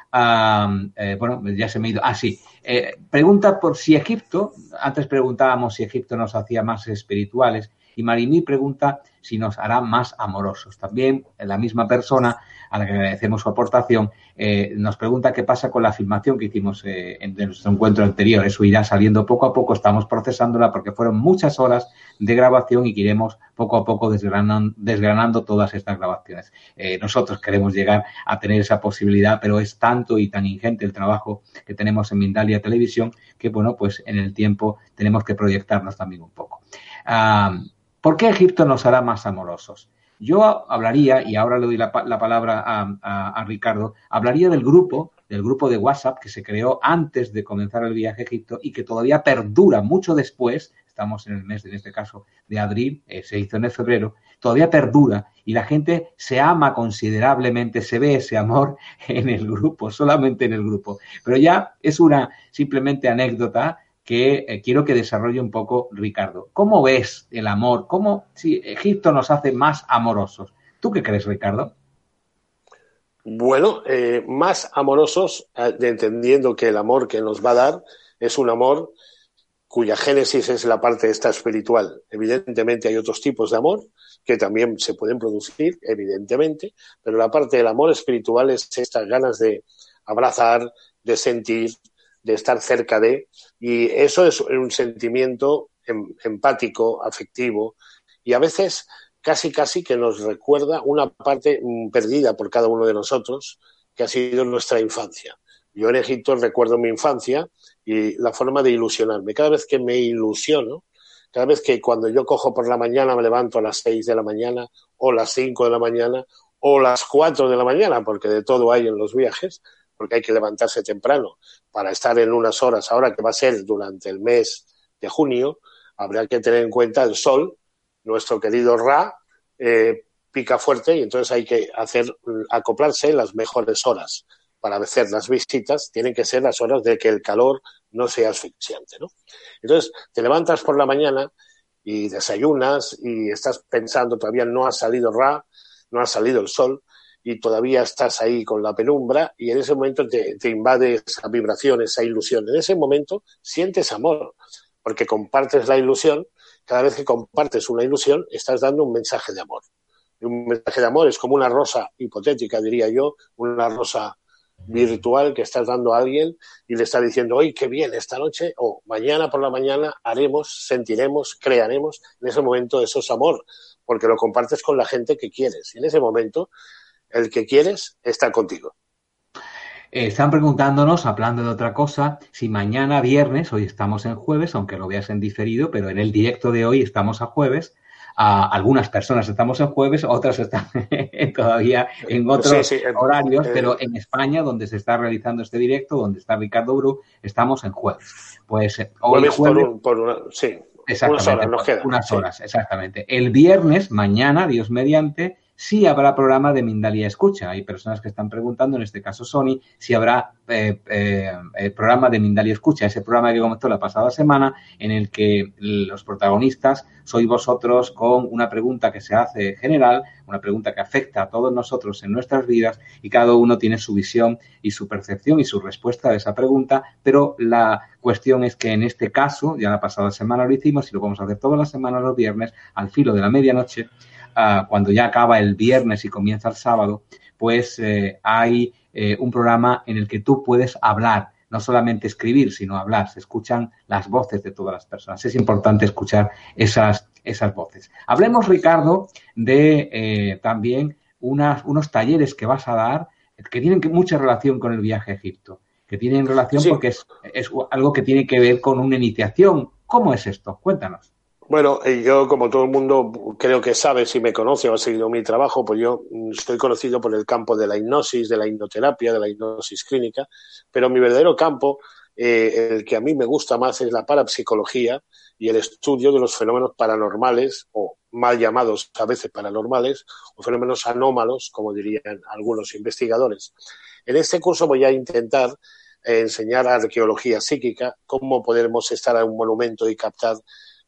eh, bueno, ya se me ha ido, ah, sí, eh, pregunta por si Egipto, antes preguntábamos si Egipto nos hacía más espirituales, y Marimir pregunta si nos hará más amorosos. También la misma persona a la que agradecemos su aportación, eh, nos pregunta qué pasa con la filmación que hicimos eh, en, nuestro encuentro anterior. Eso irá saliendo poco a poco, estamos procesándola porque fueron muchas horas de grabación y que iremos poco a poco desgranando, todas estas grabaciones. Eh, nosotros queremos llegar a tener esa posibilidad, pero es tanto y tan ingente el trabajo que tenemos en Mindalia Televisión que, bueno, pues en el tiempo tenemos que proyectarnos también un poco. Ah, ¿Por qué Egipto nos hará más amorosos? Yo hablaría, y ahora le doy la, palabra a, Ricardo, hablaría del grupo, del grupo de WhatsApp que se creó antes de comenzar el viaje a Egipto y que todavía perdura mucho después, estamos en el mes, en este caso, de abril, eh, se hizo en febrero, todavía perdura y la gente se ama considerablemente, se ve ese amor en el grupo, solamente en el grupo. Pero ya es una simplemente anécdota que eh, quiero que desarrolle un poco Ricardo. ¿Cómo ves el amor? ¿Cómo si Egipto nos hace más amorosos? ¿Tú qué crees, Ricardo? Bueno, eh, más amorosos, eh, entendiendo que el amor que nos va a dar es un amor cuya génesis es la parte esta espiritual. Evidentemente hay otros tipos de amor que también se pueden producir, evidentemente, pero la parte del amor espiritual es estas ganas de abrazar, de sentir, de estar cerca de, y eso es un sentimiento em, empático, afectivo, y a veces casi casi que nos recuerda una parte mm, perdida por cada uno de nosotros, que ha sido nuestra infancia. Yo en Egipto recuerdo mi infancia y la forma de ilusionarme. Cada vez que me ilusiono, cada vez que cuando yo cojo por la mañana me levanto a las seis de la mañana o las cinco de la mañana o las cuatro de la mañana, porque de todo hay en los viajes, porque hay que levantarse temprano para estar en unas horas, ahora que va a ser durante el mes de junio, habrá que tener en cuenta el sol, nuestro querido Ra, eh, pica fuerte y entonces hay que hacer acoplarse en las mejores horas para hacer las visitas, tienen que ser las horas de que el calor no sea asfixiante, ¿no? Entonces, te levantas por la mañana y desayunas y estás pensando, todavía no ha salido Ra, no ha salido el sol, y todavía estás ahí con la penumbra y en ese momento te, invade esa vibración, esa ilusión. En ese momento sientes amor. porque compartes la ilusión, cada vez que compartes una ilusión, estás dando un mensaje de amor. Y un mensaje de amor es como una rosa hipotética, diría yo, una rosa virtual que estás dando a alguien y le está diciendo, hoy qué bien, esta noche o mañana por la mañana haremos, sentiremos, crearemos. En ese momento eso es amor, porque lo compartes con la gente que quieres. Y en ese momento el que quieres está contigo. Eh, están preguntándonos, hablando de otra cosa, si mañana viernes, hoy estamos en jueves, aunque lo veas en diferido, pero en el directo de hoy estamos a jueves, algunas personas estamos en jueves, otras están todavía en otros horarios, pero en España, donde se está realizando este directo, donde está Ricardo Bru, estamos en jueves. Pues eh, hoy jueves, por, sí, exactamente, unas horas, nos quedan, unas horas exactamente. El viernes, mañana, Dios mediante, sí habrá programa de Mindalia Escucha. Hay personas que están preguntando, en este caso Sony, si habrá eh, eh, el programa de Mindalia Escucha, ese programa que comentó la pasada semana, en el que los protagonistas sois vosotros con una pregunta que se hace general, una pregunta que afecta a todos nosotros en nuestras vidas y cada uno tiene su visión y su percepción y su respuesta a esa pregunta, pero la cuestión es que en este caso, ya la pasada semana lo hicimos y lo vamos a hacer todas las semanas los viernes al filo de la medianoche, cuando ya acaba el viernes y comienza el sábado, pues eh, hay eh, un programa en el que tú puedes hablar, no solamente escribir, sino hablar. Se escuchan las voces de todas las personas. Es importante escuchar esas, esas voces. Hablemos, Ricardo, de eh, también unas, unos talleres que vas a dar que tienen mucha relación con el viaje a Egipto, que tienen relación porque es, es algo que tiene que ver con una iniciación. ¿Cómo es esto? Cuéntanos. Bueno, yo como todo el mundo creo que sabe, si me conoce o ha seguido mi trabajo, pues yo estoy conocido por el campo de la hipnosis, de la hipnoterapia, de la hipnosis clínica, pero mi verdadero campo, eh, el que a mí me gusta más, es la parapsicología y el estudio de los fenómenos paranormales o mal llamados a veces paranormales o fenómenos anómalos, como dirían algunos investigadores. En este curso voy a intentar eh, enseñar arqueología psíquica, cómo podemos estar a un monumento y captar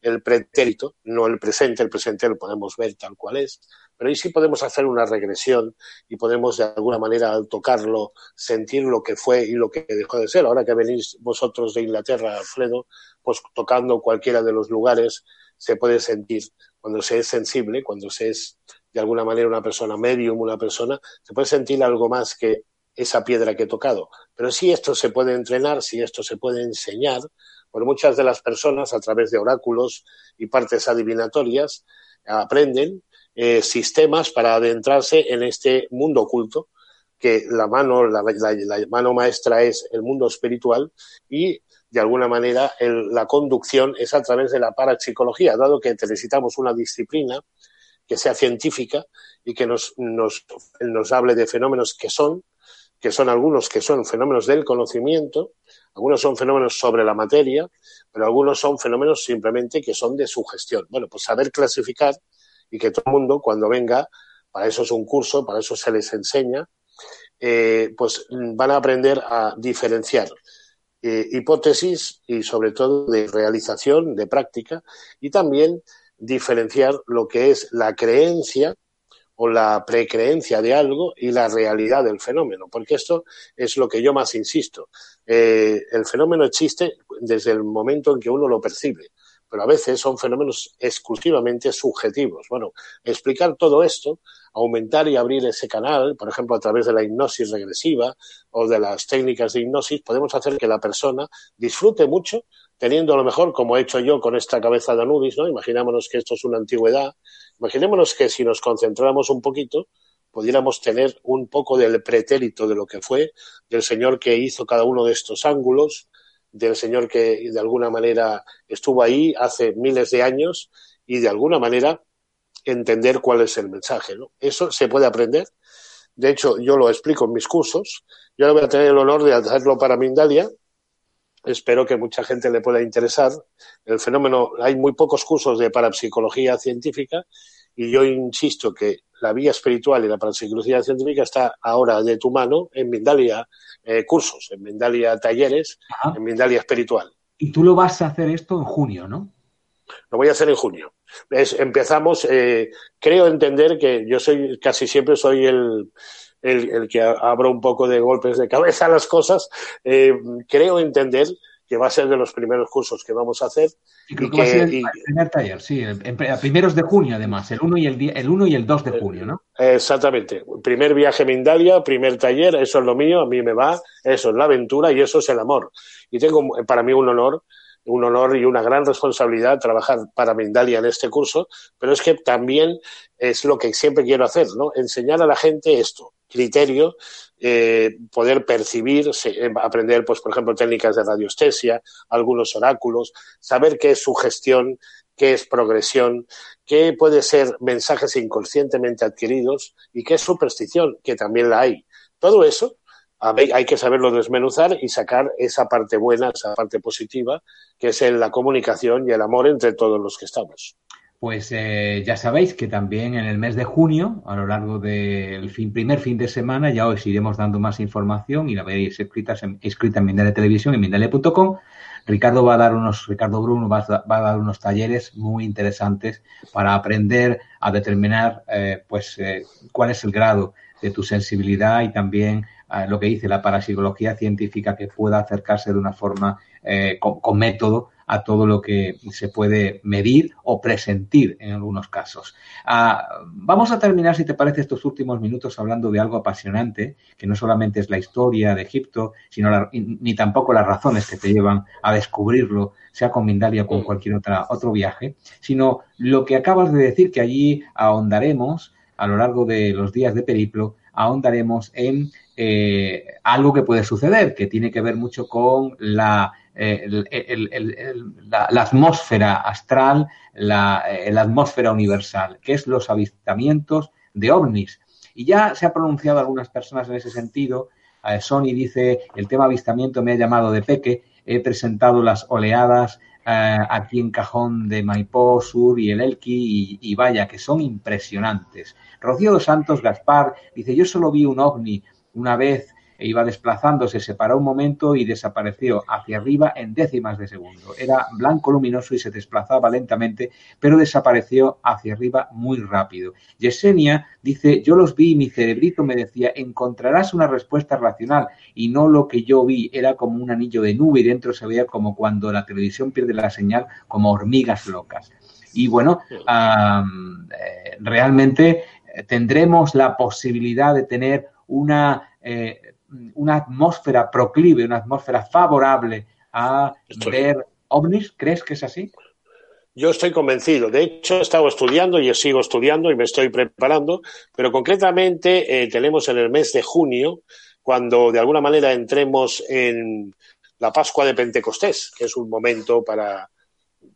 el pretérito, no el presente, el presente lo podemos ver tal cual es, pero ahí sí podemos hacer una regresión y podemos de alguna manera al tocarlo sentir lo que fue y lo que dejó de ser. Ahora que venís vosotros de Inglaterra, Alfredo, pues tocando cualquiera de los lugares se puede sentir. Cuando se es sensible, cuando se es de alguna manera una persona medium, una persona, se puede sentir algo más que esa piedra que he tocado. Pero si esto se puede entrenar, si esto se puede enseñar, por muchas de las personas, a través de oráculos y partes adivinatorias, aprenden eh, sistemas para adentrarse en este mundo oculto, que la mano, la, mano maestra es el mundo espiritual y de alguna manera la conducción es a través de la parapsicología, dado que necesitamos una disciplina que sea científica y que nos, nos, nos hable de fenómenos que son, que son algunos que son fenómenos del conocimiento, algunos son fenómenos sobre la materia, pero algunos son fenómenos simplemente que son de sugestión. Bueno, pues saber clasificar y que todo el mundo cuando venga, para eso es un curso, para eso se les enseña, eh, pues van a aprender a diferenciar eh, hipótesis y sobre todo de realización, de práctica, y también diferenciar lo que es la creencia o la precreencia de algo y la realidad del fenómeno, porque esto es lo que yo más insisto. Eh, el fenómeno existe desde el momento en que uno lo percibe, pero a veces son fenómenos exclusivamente subjetivos. Bueno, explicar todo esto, aumentar y abrir ese canal, por ejemplo, a través de la hipnosis regresiva o de las técnicas de hipnosis, podemos hacer que la persona disfrute mucho teniendo a lo mejor, como he hecho yo con esta cabeza de Anubis, ¿no? Imaginémonos que esto es una antigüedad, imaginémonos que si nos concentráramos un poquito, pudiéramos tener un poco del pretérito de lo que fue, del Señor que hizo cada uno de estos ángulos, del Señor que de alguna manera estuvo ahí hace miles de años y de alguna manera entender cuál es el mensaje. ¿no? Eso se puede aprender. De hecho, yo lo explico en mis cursos. Yo ahora voy a tener el honor de hacerlo para Mindalia, espero que mucha gente le pueda interesar. El fenómeno, hay muy pocos cursos de parapsicología científica y yo insisto que la vía espiritual y la parapsicología científica está ahora de tu mano en Mindalia eh, cursos, en Mindalia talleres, en Mindalia espiritual. Y tú lo vas a hacer esto en junio, ¿no? Lo voy a hacer en junio. empezamos, eh, creo entender que yo soy, casi siempre soy el, el, que abro un poco de golpes de cabeza a las cosas, eh, creo entender que va a ser de los primeros cursos que vamos a hacer. Y creo que, va a ser el, primer taller, sí, a primeros de junio además, el 1 y el, el 1 y el 2 de eh, junio, ¿no? Exactamente. Primer viaje a Mindalia, primer taller, eso es lo mío, a mí me va, eso es la aventura y eso es el amor. Y tengo para mí un honor un honor y una gran responsabilidad trabajar para Mindalia en este curso, pero es que también es lo que siempre quiero hacer, ¿no? Enseñar a la gente esto, criterio, eh, poder percibir, eh, aprender, pues, por ejemplo, técnicas de radiestesia, algunos oráculos, saber qué es sugestión, qué es progresión, qué puede ser mensajes inconscientemente adquiridos y qué es superstición, que también la hay. Todo eso hay que saberlo desmenuzar y sacar esa parte buena, esa parte positiva, que es la comunicación y el amor entre todos los que estamos. Pues eh, ya sabéis que también en el mes de junio, a lo largo del primer fin de semana, ya os iremos dando más información y la veréis escrita, escrita en Mindale Televisión, en mindale.com. Ricardo va a dar unos, Ricardo Bruno va a, dar unos talleres muy interesantes para aprender a determinar, eh, pues, eh, cuál es el grado de tu sensibilidad y también lo que dice la parapsicología científica que pueda acercarse de una forma eh, con, método a todo lo que se puede medir o presentir en algunos casos. Ah, vamos a terminar, si te parece, estos últimos minutos hablando de algo apasionante, que no solamente es la historia de Egipto, sino ni tampoco las razones que te llevan a descubrirlo, sea con Mindalia o con cualquier otra, otro viaje, sino lo que acabas de decir, que allí ahondaremos a lo largo de los días de periplo, ahondaremos en eh, algo que puede suceder, que tiene que ver mucho con la, eh, la, atmósfera astral, la, eh, la, atmósfera universal, que es los avistamientos de ovnis. Y ya se ha pronunciado algunas personas en ese sentido. Sony dice, el tema avistamiento me ha llamado de peque, he presentado las oleadas aquí en Cajón de Maipó Sur y el Elqui y, y, vaya que son impresionantes. Rocío Santos Gaspar dice yo solo vi un ovni una vez iba desplazándose, se paró un momento y desapareció hacia arriba en décimas de segundo. Era blanco luminoso y se desplazaba lentamente, pero desapareció hacia arriba muy rápido. Yesenia dice, yo los vi y mi cerebrito me decía, encontrarás una respuesta racional y no lo que yo vi, era como un anillo de nube y dentro se veía como cuando la televisión pierde la señal, como hormigas locas. Y bueno, eh, realmente eh, tendremos la posibilidad de tener una, eh, una atmósfera proclive, una atmósfera favorable a ver ovnis. ¿Crees que es así? Yo estoy convencido. De hecho, he estado estudiando y sigo estudiando y me estoy preparando, pero concretamente eh, tenemos en el mes de junio, cuando de alguna manera entremos en la Pascua de Pentecostés, que es un momento para,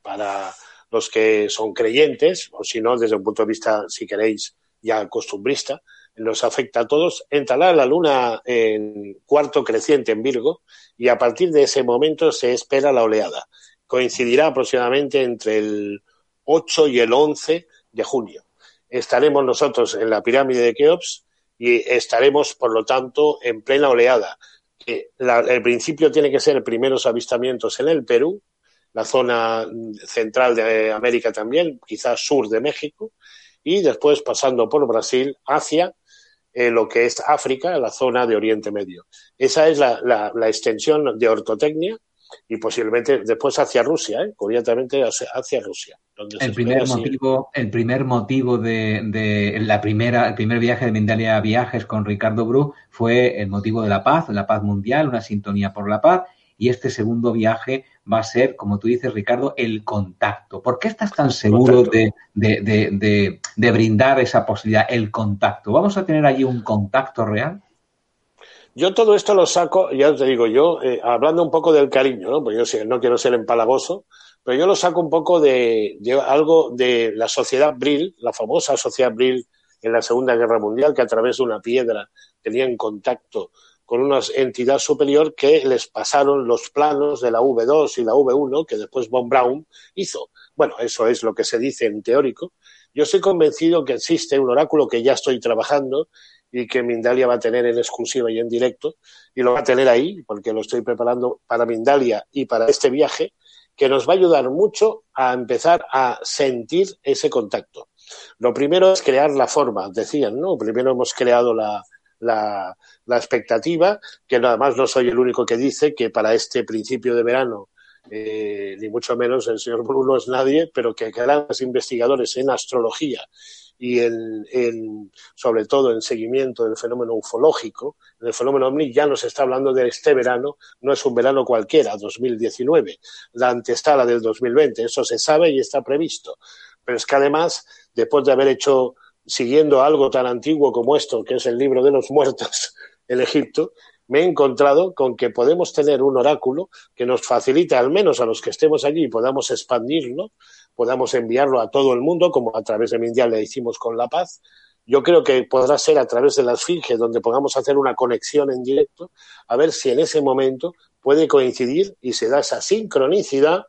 para los que son creyentes, o si no, desde un punto de vista, si queréis, ya costumbrista, nos afecta a todos, entrará la luna en cuarto creciente en Virgo y a partir de ese momento se espera la oleada. Coincidirá aproximadamente entre el 8 y el 11 de junio. Estaremos nosotros en la pirámide de Keops y estaremos, por lo tanto, en plena oleada. el principio tiene que ser primeros avistamientos en el Perú, la zona central de América también, quizás sur de México, y después pasando por Brasil hacia eh, lo que es África, la zona de Oriente Medio. Esa es la, la, extensión de ortotecnia y posiblemente después hacia Rusia, ¿eh? curiosamente hacia, Rusia. el, primer motivo, el primer motivo de, de, la primera, el primer viaje de Mindalia Viajes con Ricardo Bru fue el motivo de la paz, la paz mundial, una sintonía por la paz y este segundo viaje va a ser, como tú dices, Ricardo, el contacto. ¿Por qué estás tan seguro de, brindar esa posibilidad, el contacto? ¿Vamos a tener allí un contacto real? Yo todo esto lo saco, ya te digo, yo, eh, hablando un poco del cariño, ¿no? Porque yo no quiero ser empalagoso, pero yo lo saco un poco de, algo de la sociedad Brill, la famosa sociedad Brill en la Segunda Guerra Mundial, que a través de una piedra tenían contacto con una entidad superior que les pasaron los planos de la V2 y la V1 que después Von Braun hizo. Bueno, eso es lo que se dice en teórico. Yo estoy convencido que existe un oráculo que ya estoy trabajando y que Mindalia va a tener en exclusiva y en directo, y lo va a tener ahí, porque lo estoy preparando para Mindalia y para este viaje, que nos va a ayudar mucho a empezar a sentir ese contacto. Lo primero es crear la forma, decían, ¿no? Primero hemos creado la, la, la expectativa, que además no soy el único que dice que para este principio de verano eh, ni mucho menos el señor Bruno es nadie, pero que grandes investigadores en astrología y en, sobre todo en seguimiento del fenómeno ufológico, el fenómeno ovni ya nos está hablando de este verano, no es un verano cualquiera, 2019, la antestala del 2020, eso se sabe y está previsto. Pero es que además, después de haber hecho, siguiendo algo tan antiguo como esto, que es el libro de los muertos, el Egipto, me he encontrado con que podemos tener un oráculo que nos facilite, al menos a los que estemos allí, podamos expandirlo, podamos enviarlo a todo el mundo, como a través de Mundial le hicimos con La Paz. Yo creo que podrá ser a través de la Esfinge, donde podamos hacer una conexión en directo, a ver si en ese momento puede coincidir y se da esa sincronicidad,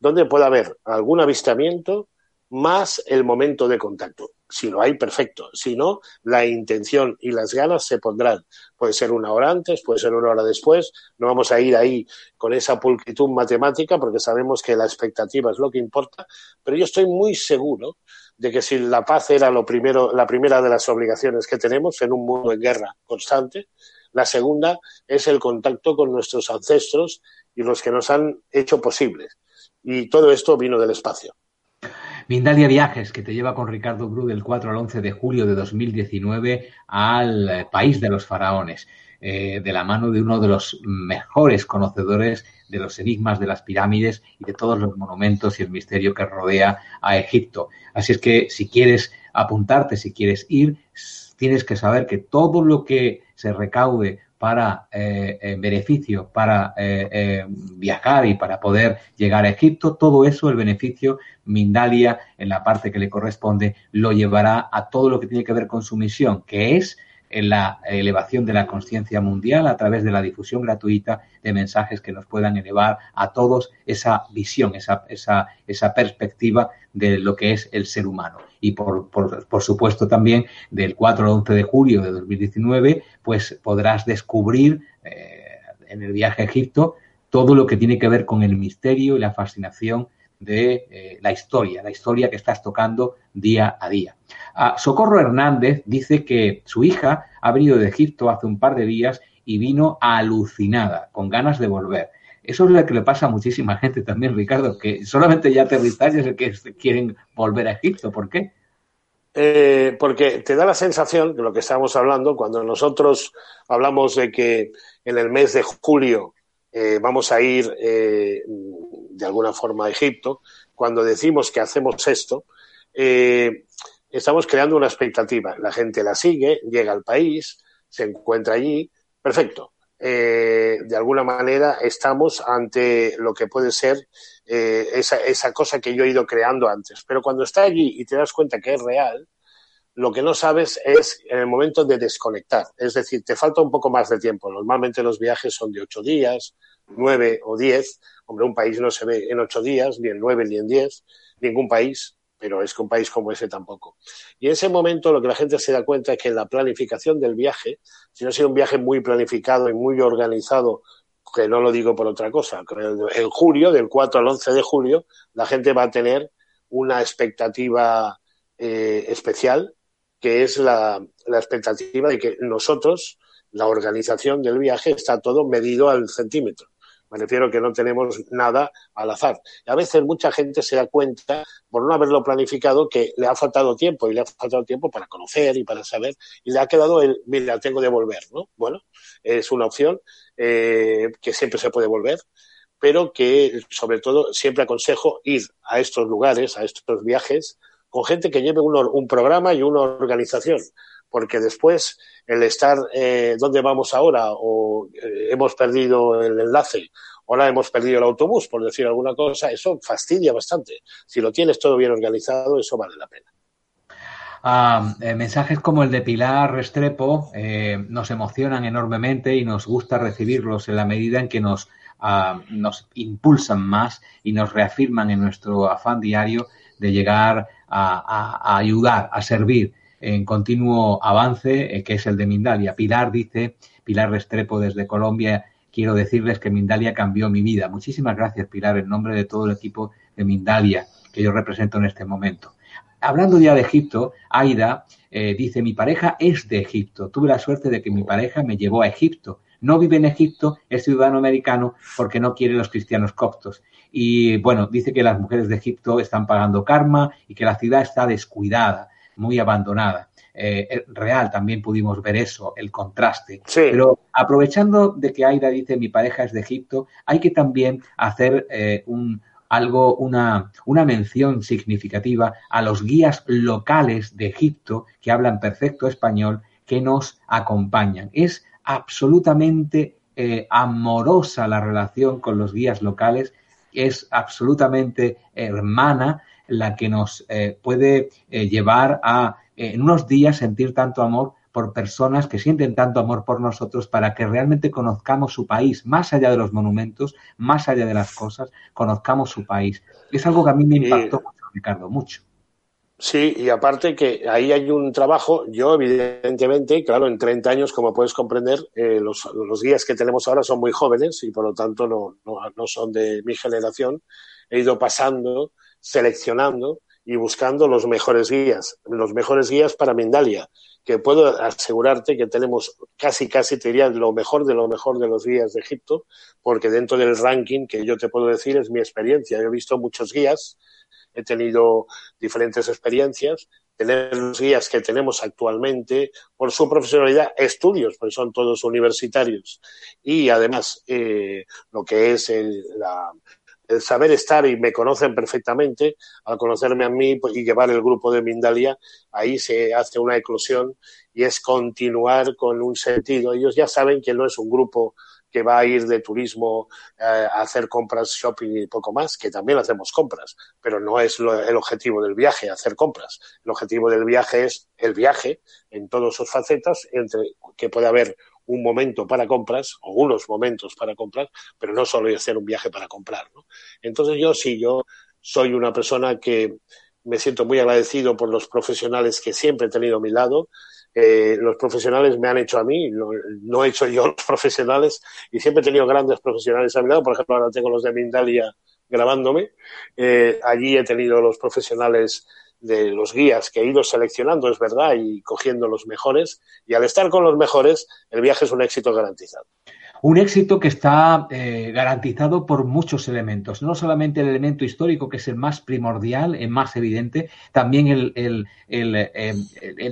donde pueda haber algún avistamiento más el momento de contacto. Si lo hay, perfecto. Si no, la intención y las ganas se pondrán. Puede ser una hora antes, puede ser una hora después. No vamos a ir ahí con esa pulcritud matemática porque sabemos que la expectativa es lo que importa. Pero yo estoy muy seguro de que si la paz era lo primero, la primera de las obligaciones que tenemos en un mundo en guerra constante, la segunda es el contacto con nuestros ancestros y los que nos han hecho posibles. Y todo esto vino del espacio. Mindalia Viajes, que te lleva con Ricardo Bru del 4 al 11 de julio de 2019 al eh, país de los faraones, eh, de la mano de uno de los mejores conocedores de los enigmas de las pirámides y de todos los monumentos y el misterio que rodea a Egipto. Así es que si quieres apuntarte, si quieres ir, tienes que saber que todo lo que se recaude para eh, beneficio, para eh, eh, viajar y para poder llegar a Egipto, todo eso, el beneficio, Mindalia, en la parte que le corresponde, lo llevará a todo lo que tiene que ver con su misión, que es la elevación de la conciencia mundial a través de la difusión gratuita de mensajes que nos puedan elevar a todos esa visión, esa, esa, esa perspectiva de lo que es el ser humano. Y por, por, por, supuesto también del 4 al 11 de julio de 2019, pues podrás descubrir eh, en el viaje a Egipto todo lo que tiene que ver con el misterio y la fascinación de eh, la historia, la historia que estás tocando día a día. Ah, Socorro Hernández dice que su hija ha venido de Egipto hace un par de días y vino alucinada, con ganas de volver. Eso es lo que le pasa a muchísima gente también, Ricardo, que solamente ya aterrizar es que quieren volver a Egipto. ¿Por qué? Eh, porque te da la sensación de lo que estábamos hablando cuando nosotros hablamos de que en el mes de julio eh, vamos a ir eh, de alguna forma a Egipto, cuando decimos que hacemos esto, eh, estamos creando una expectativa. La gente la sigue, llega al país, se encuentra allí, perfecto. Eh, de alguna manera estamos ante lo que puede ser eh, esa, esa cosa que yo he ido creando antes. Pero cuando está allí y te das cuenta que es real, lo que no sabes es en el momento de desconectar. Es decir, te falta un poco más de tiempo. Normalmente los viajes son de ocho días, nueve o diez. Hombre, un país no se ve en ocho días, ni en nueve ni en diez, ningún país, pero es que un país como ese tampoco. Y en ese momento lo que la gente se da cuenta es que la planificación del viaje, si no ha sido un viaje muy planificado y muy organizado, que no lo digo por otra cosa, en julio, del 4 al 11 de julio, la gente va a tener una expectativa eh, especial, que es la, la expectativa de que nosotros, la organización del viaje, está todo medido al centímetro. Me refiero que no tenemos nada al azar. Y a veces mucha gente se da cuenta, por no haberlo planificado, que le ha faltado tiempo y le ha faltado tiempo para conocer y para saber y le ha quedado el, mira, tengo de volver, ¿no? Bueno, es una opción eh, que siempre se puede volver, pero que sobre todo siempre aconsejo ir a estos lugares, a estos viajes, con gente que lleve un, un programa y una organización porque después el estar eh, donde vamos ahora o eh, hemos perdido el enlace o ahora hemos perdido el autobús, por decir alguna cosa, eso fastidia bastante. Si lo tienes todo bien organizado, eso vale la pena. Ah, eh, mensajes como el de Pilar Restrepo eh, nos emocionan enormemente y nos gusta recibirlos en la medida en que nos, ah, nos impulsan más y nos reafirman en nuestro afán diario de llegar a ayudar, a servir en continuo avance, eh, que es el de Mindalia. Pilar dice, Pilar Restrepo desde Colombia, quiero decirles que Mindalia cambió mi vida. Muchísimas gracias, Pilar, en nombre de todo el equipo de Mindalia que yo represento en este momento. Hablando ya de Egipto, Aida eh, dice, mi pareja es de Egipto. Tuve la suerte de que mi pareja me llevó a Egipto. No vive en Egipto, es ciudadano americano porque no quiere los cristianos coptos. Y bueno, dice que las mujeres de Egipto están pagando karma y que la ciudad está descuidada, muy abandonada. Eh, real también pudimos ver eso, el contraste. Pero aprovechando de que Aida dice mi pareja es de Egipto, hay que también hacer eh, un, algo, una, una mención significativa a los guías locales de Egipto que hablan perfecto español que nos acompañan. Es absolutamente eh, amorosa la relación con los guías locales, es absolutamente hermana la que nos eh, puede eh, llevar a en unos días sentir tanto amor por personas que sienten tanto amor por nosotros para que realmente conozcamos su país, más allá de los monumentos, más allá de las cosas, conozcamos su país. Es algo que a mí me impactó mucho, Ricardo, mucho. Sí, y aparte que ahí hay un trabajo, yo evidentemente, claro, en 30 años, como puedes comprender, eh, los, los, guías que tenemos ahora son muy jóvenes y por lo tanto no, no, no son de mi generación. He ido pasando, seleccionando y buscando los mejores guías, los mejores guías para Mindalia, que puedo asegurarte que tenemos casi, casi, te diría, lo mejor de lo mejor de los guías de Egipto, porque dentro del ranking que yo te puedo decir es mi experiencia. Yo he visto muchos guías, he tenido diferentes experiencias, tener los guías que tenemos actualmente, por su profesionalidad, estudios, porque son todos universitarios, y además eh, lo que es el, la, el saber estar y me conocen perfectamente, al conocerme a mí pues, y llevar el grupo de Mindalia, ahí se hace una eclosión y es continuar con un sentido. Ellos ya saben que no es un grupo que va a ir de turismo eh, a hacer compras, shopping y poco más, que también hacemos compras, pero no es lo, el objetivo del viaje, hacer compras. El objetivo del viaje es el viaje en todas sus facetas, entre que puede haber un momento para compras o unos momentos para comprar, pero no solo hacer un viaje para comprar. Entonces yo sí, yo soy una persona que me siento muy agradecido por los profesionales que siempre he tenido a mi lado. Eh, los profesionales me han hecho a mí, no, no, he hecho yo los profesionales y siempre he tenido grandes profesionales a mi lado. Por ejemplo, ahora tengo los de Mindalia grabándome. Eh, allí he tenido los profesionales de los guías que he ido seleccionando, es verdad, y cogiendo los mejores. Y al estar con los mejores, el viaje es un éxito garantizado. Un éxito que está eh, garantizado por muchos elementos, no solamente el elemento histórico, que es el más primordial, el más evidente, también el, el, el, eh,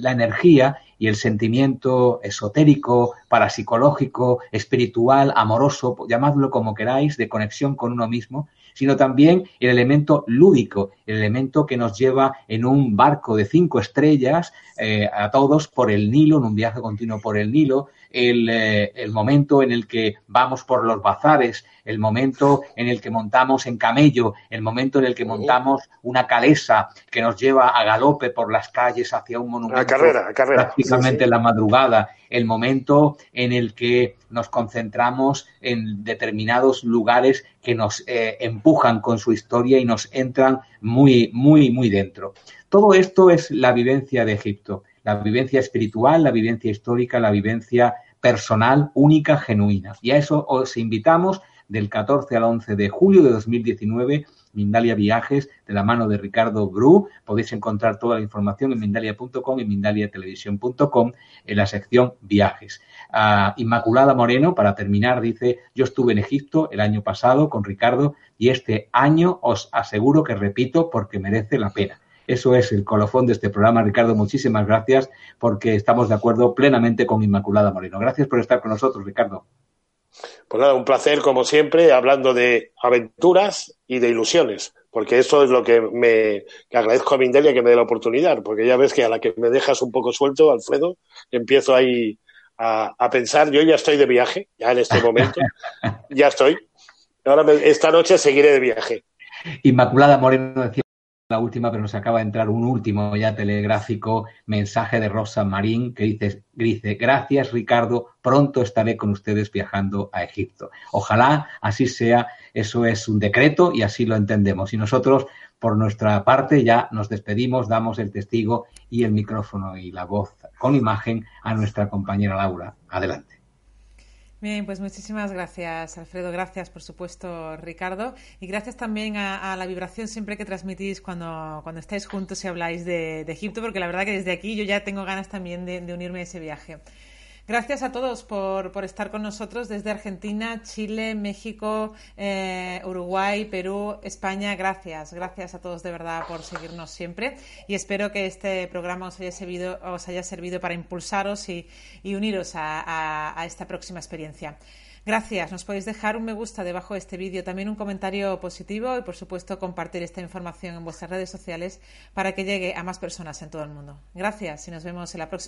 la energía y el sentimiento esotérico, parapsicológico, espiritual, amoroso, llamadlo como queráis, de conexión con uno mismo, sino también el elemento lúdico, el elemento que nos lleva en un barco de cinco estrellas eh, a todos por el Nilo, en un viaje continuo por el Nilo, el, eh, el, momento en el que vamos por los bazares, el momento en el que montamos en camello, el momento en el que montamos una calesa que nos lleva a galope por las calles hacia un monumento. A carrera, a carrera. Prácticamente sí, la madrugada, el momento en el que nos concentramos en determinados lugares que nos eh, empujan con su historia y nos entran muy, muy, muy dentro. Todo esto es la vivencia de Egipto la vivencia espiritual, la vivencia histórica, la vivencia personal, única, genuina. Y a eso os invitamos del 14 al 11 de julio de 2019, Mindalia Viajes, de la mano de Ricardo Bru. Podéis encontrar toda la información en mindalia.com y mindaliatelevisión.com en la sección Viajes. Inmaculada Moreno, para terminar, dice, yo estuve en Egipto el año pasado con Ricardo y este año os aseguro que repito porque merece la pena. Eso es el colofón de este programa. Ricardo, muchísimas gracias porque estamos de acuerdo plenamente con Inmaculada Moreno. Gracias por estar con nosotros, Ricardo. Pues nada, un placer como siempre, hablando de aventuras y de ilusiones, porque eso es lo que me que agradezco a Mindelia que me dé la oportunidad, porque ya ves que a la que me dejas un poco suelto, Alfredo, empiezo ahí a, a pensar, yo ya estoy de viaje, ya en este momento, ya estoy. Ahora me, esta noche seguiré de viaje. Inmaculada Moreno decía la última, pero nos acaba de entrar un último ya telegráfico mensaje de Rosa Marín que dice, dice, gracias Ricardo, pronto estaré con ustedes viajando a Egipto. Ojalá así sea, eso es un decreto y así lo entendemos. Y nosotros, por nuestra parte, ya nos despedimos, damos el testigo y el micrófono y la voz con imagen a nuestra compañera Laura. Adelante. Bien, pues muchísimas gracias, Alfredo. Gracias, por supuesto, Ricardo. Y gracias también a, la vibración siempre que transmitís cuando, cuando estáis juntos y habláis de, Egipto, porque la verdad que desde aquí yo ya tengo ganas también de unirme a ese viaje. Gracias a todos por, por estar con nosotros desde Argentina, Chile, México, eh, Uruguay, Perú, España. Gracias, gracias a todos de verdad por seguirnos siempre y espero que este programa os haya servido, os haya servido para impulsaros y, uniros a esta próxima experiencia. Gracias. Nos podéis dejar un me gusta debajo de este vídeo, también un comentario positivo y, por supuesto, compartir esta información en vuestras redes sociales para que llegue a más personas en todo el mundo. Gracias y nos vemos en la próxima.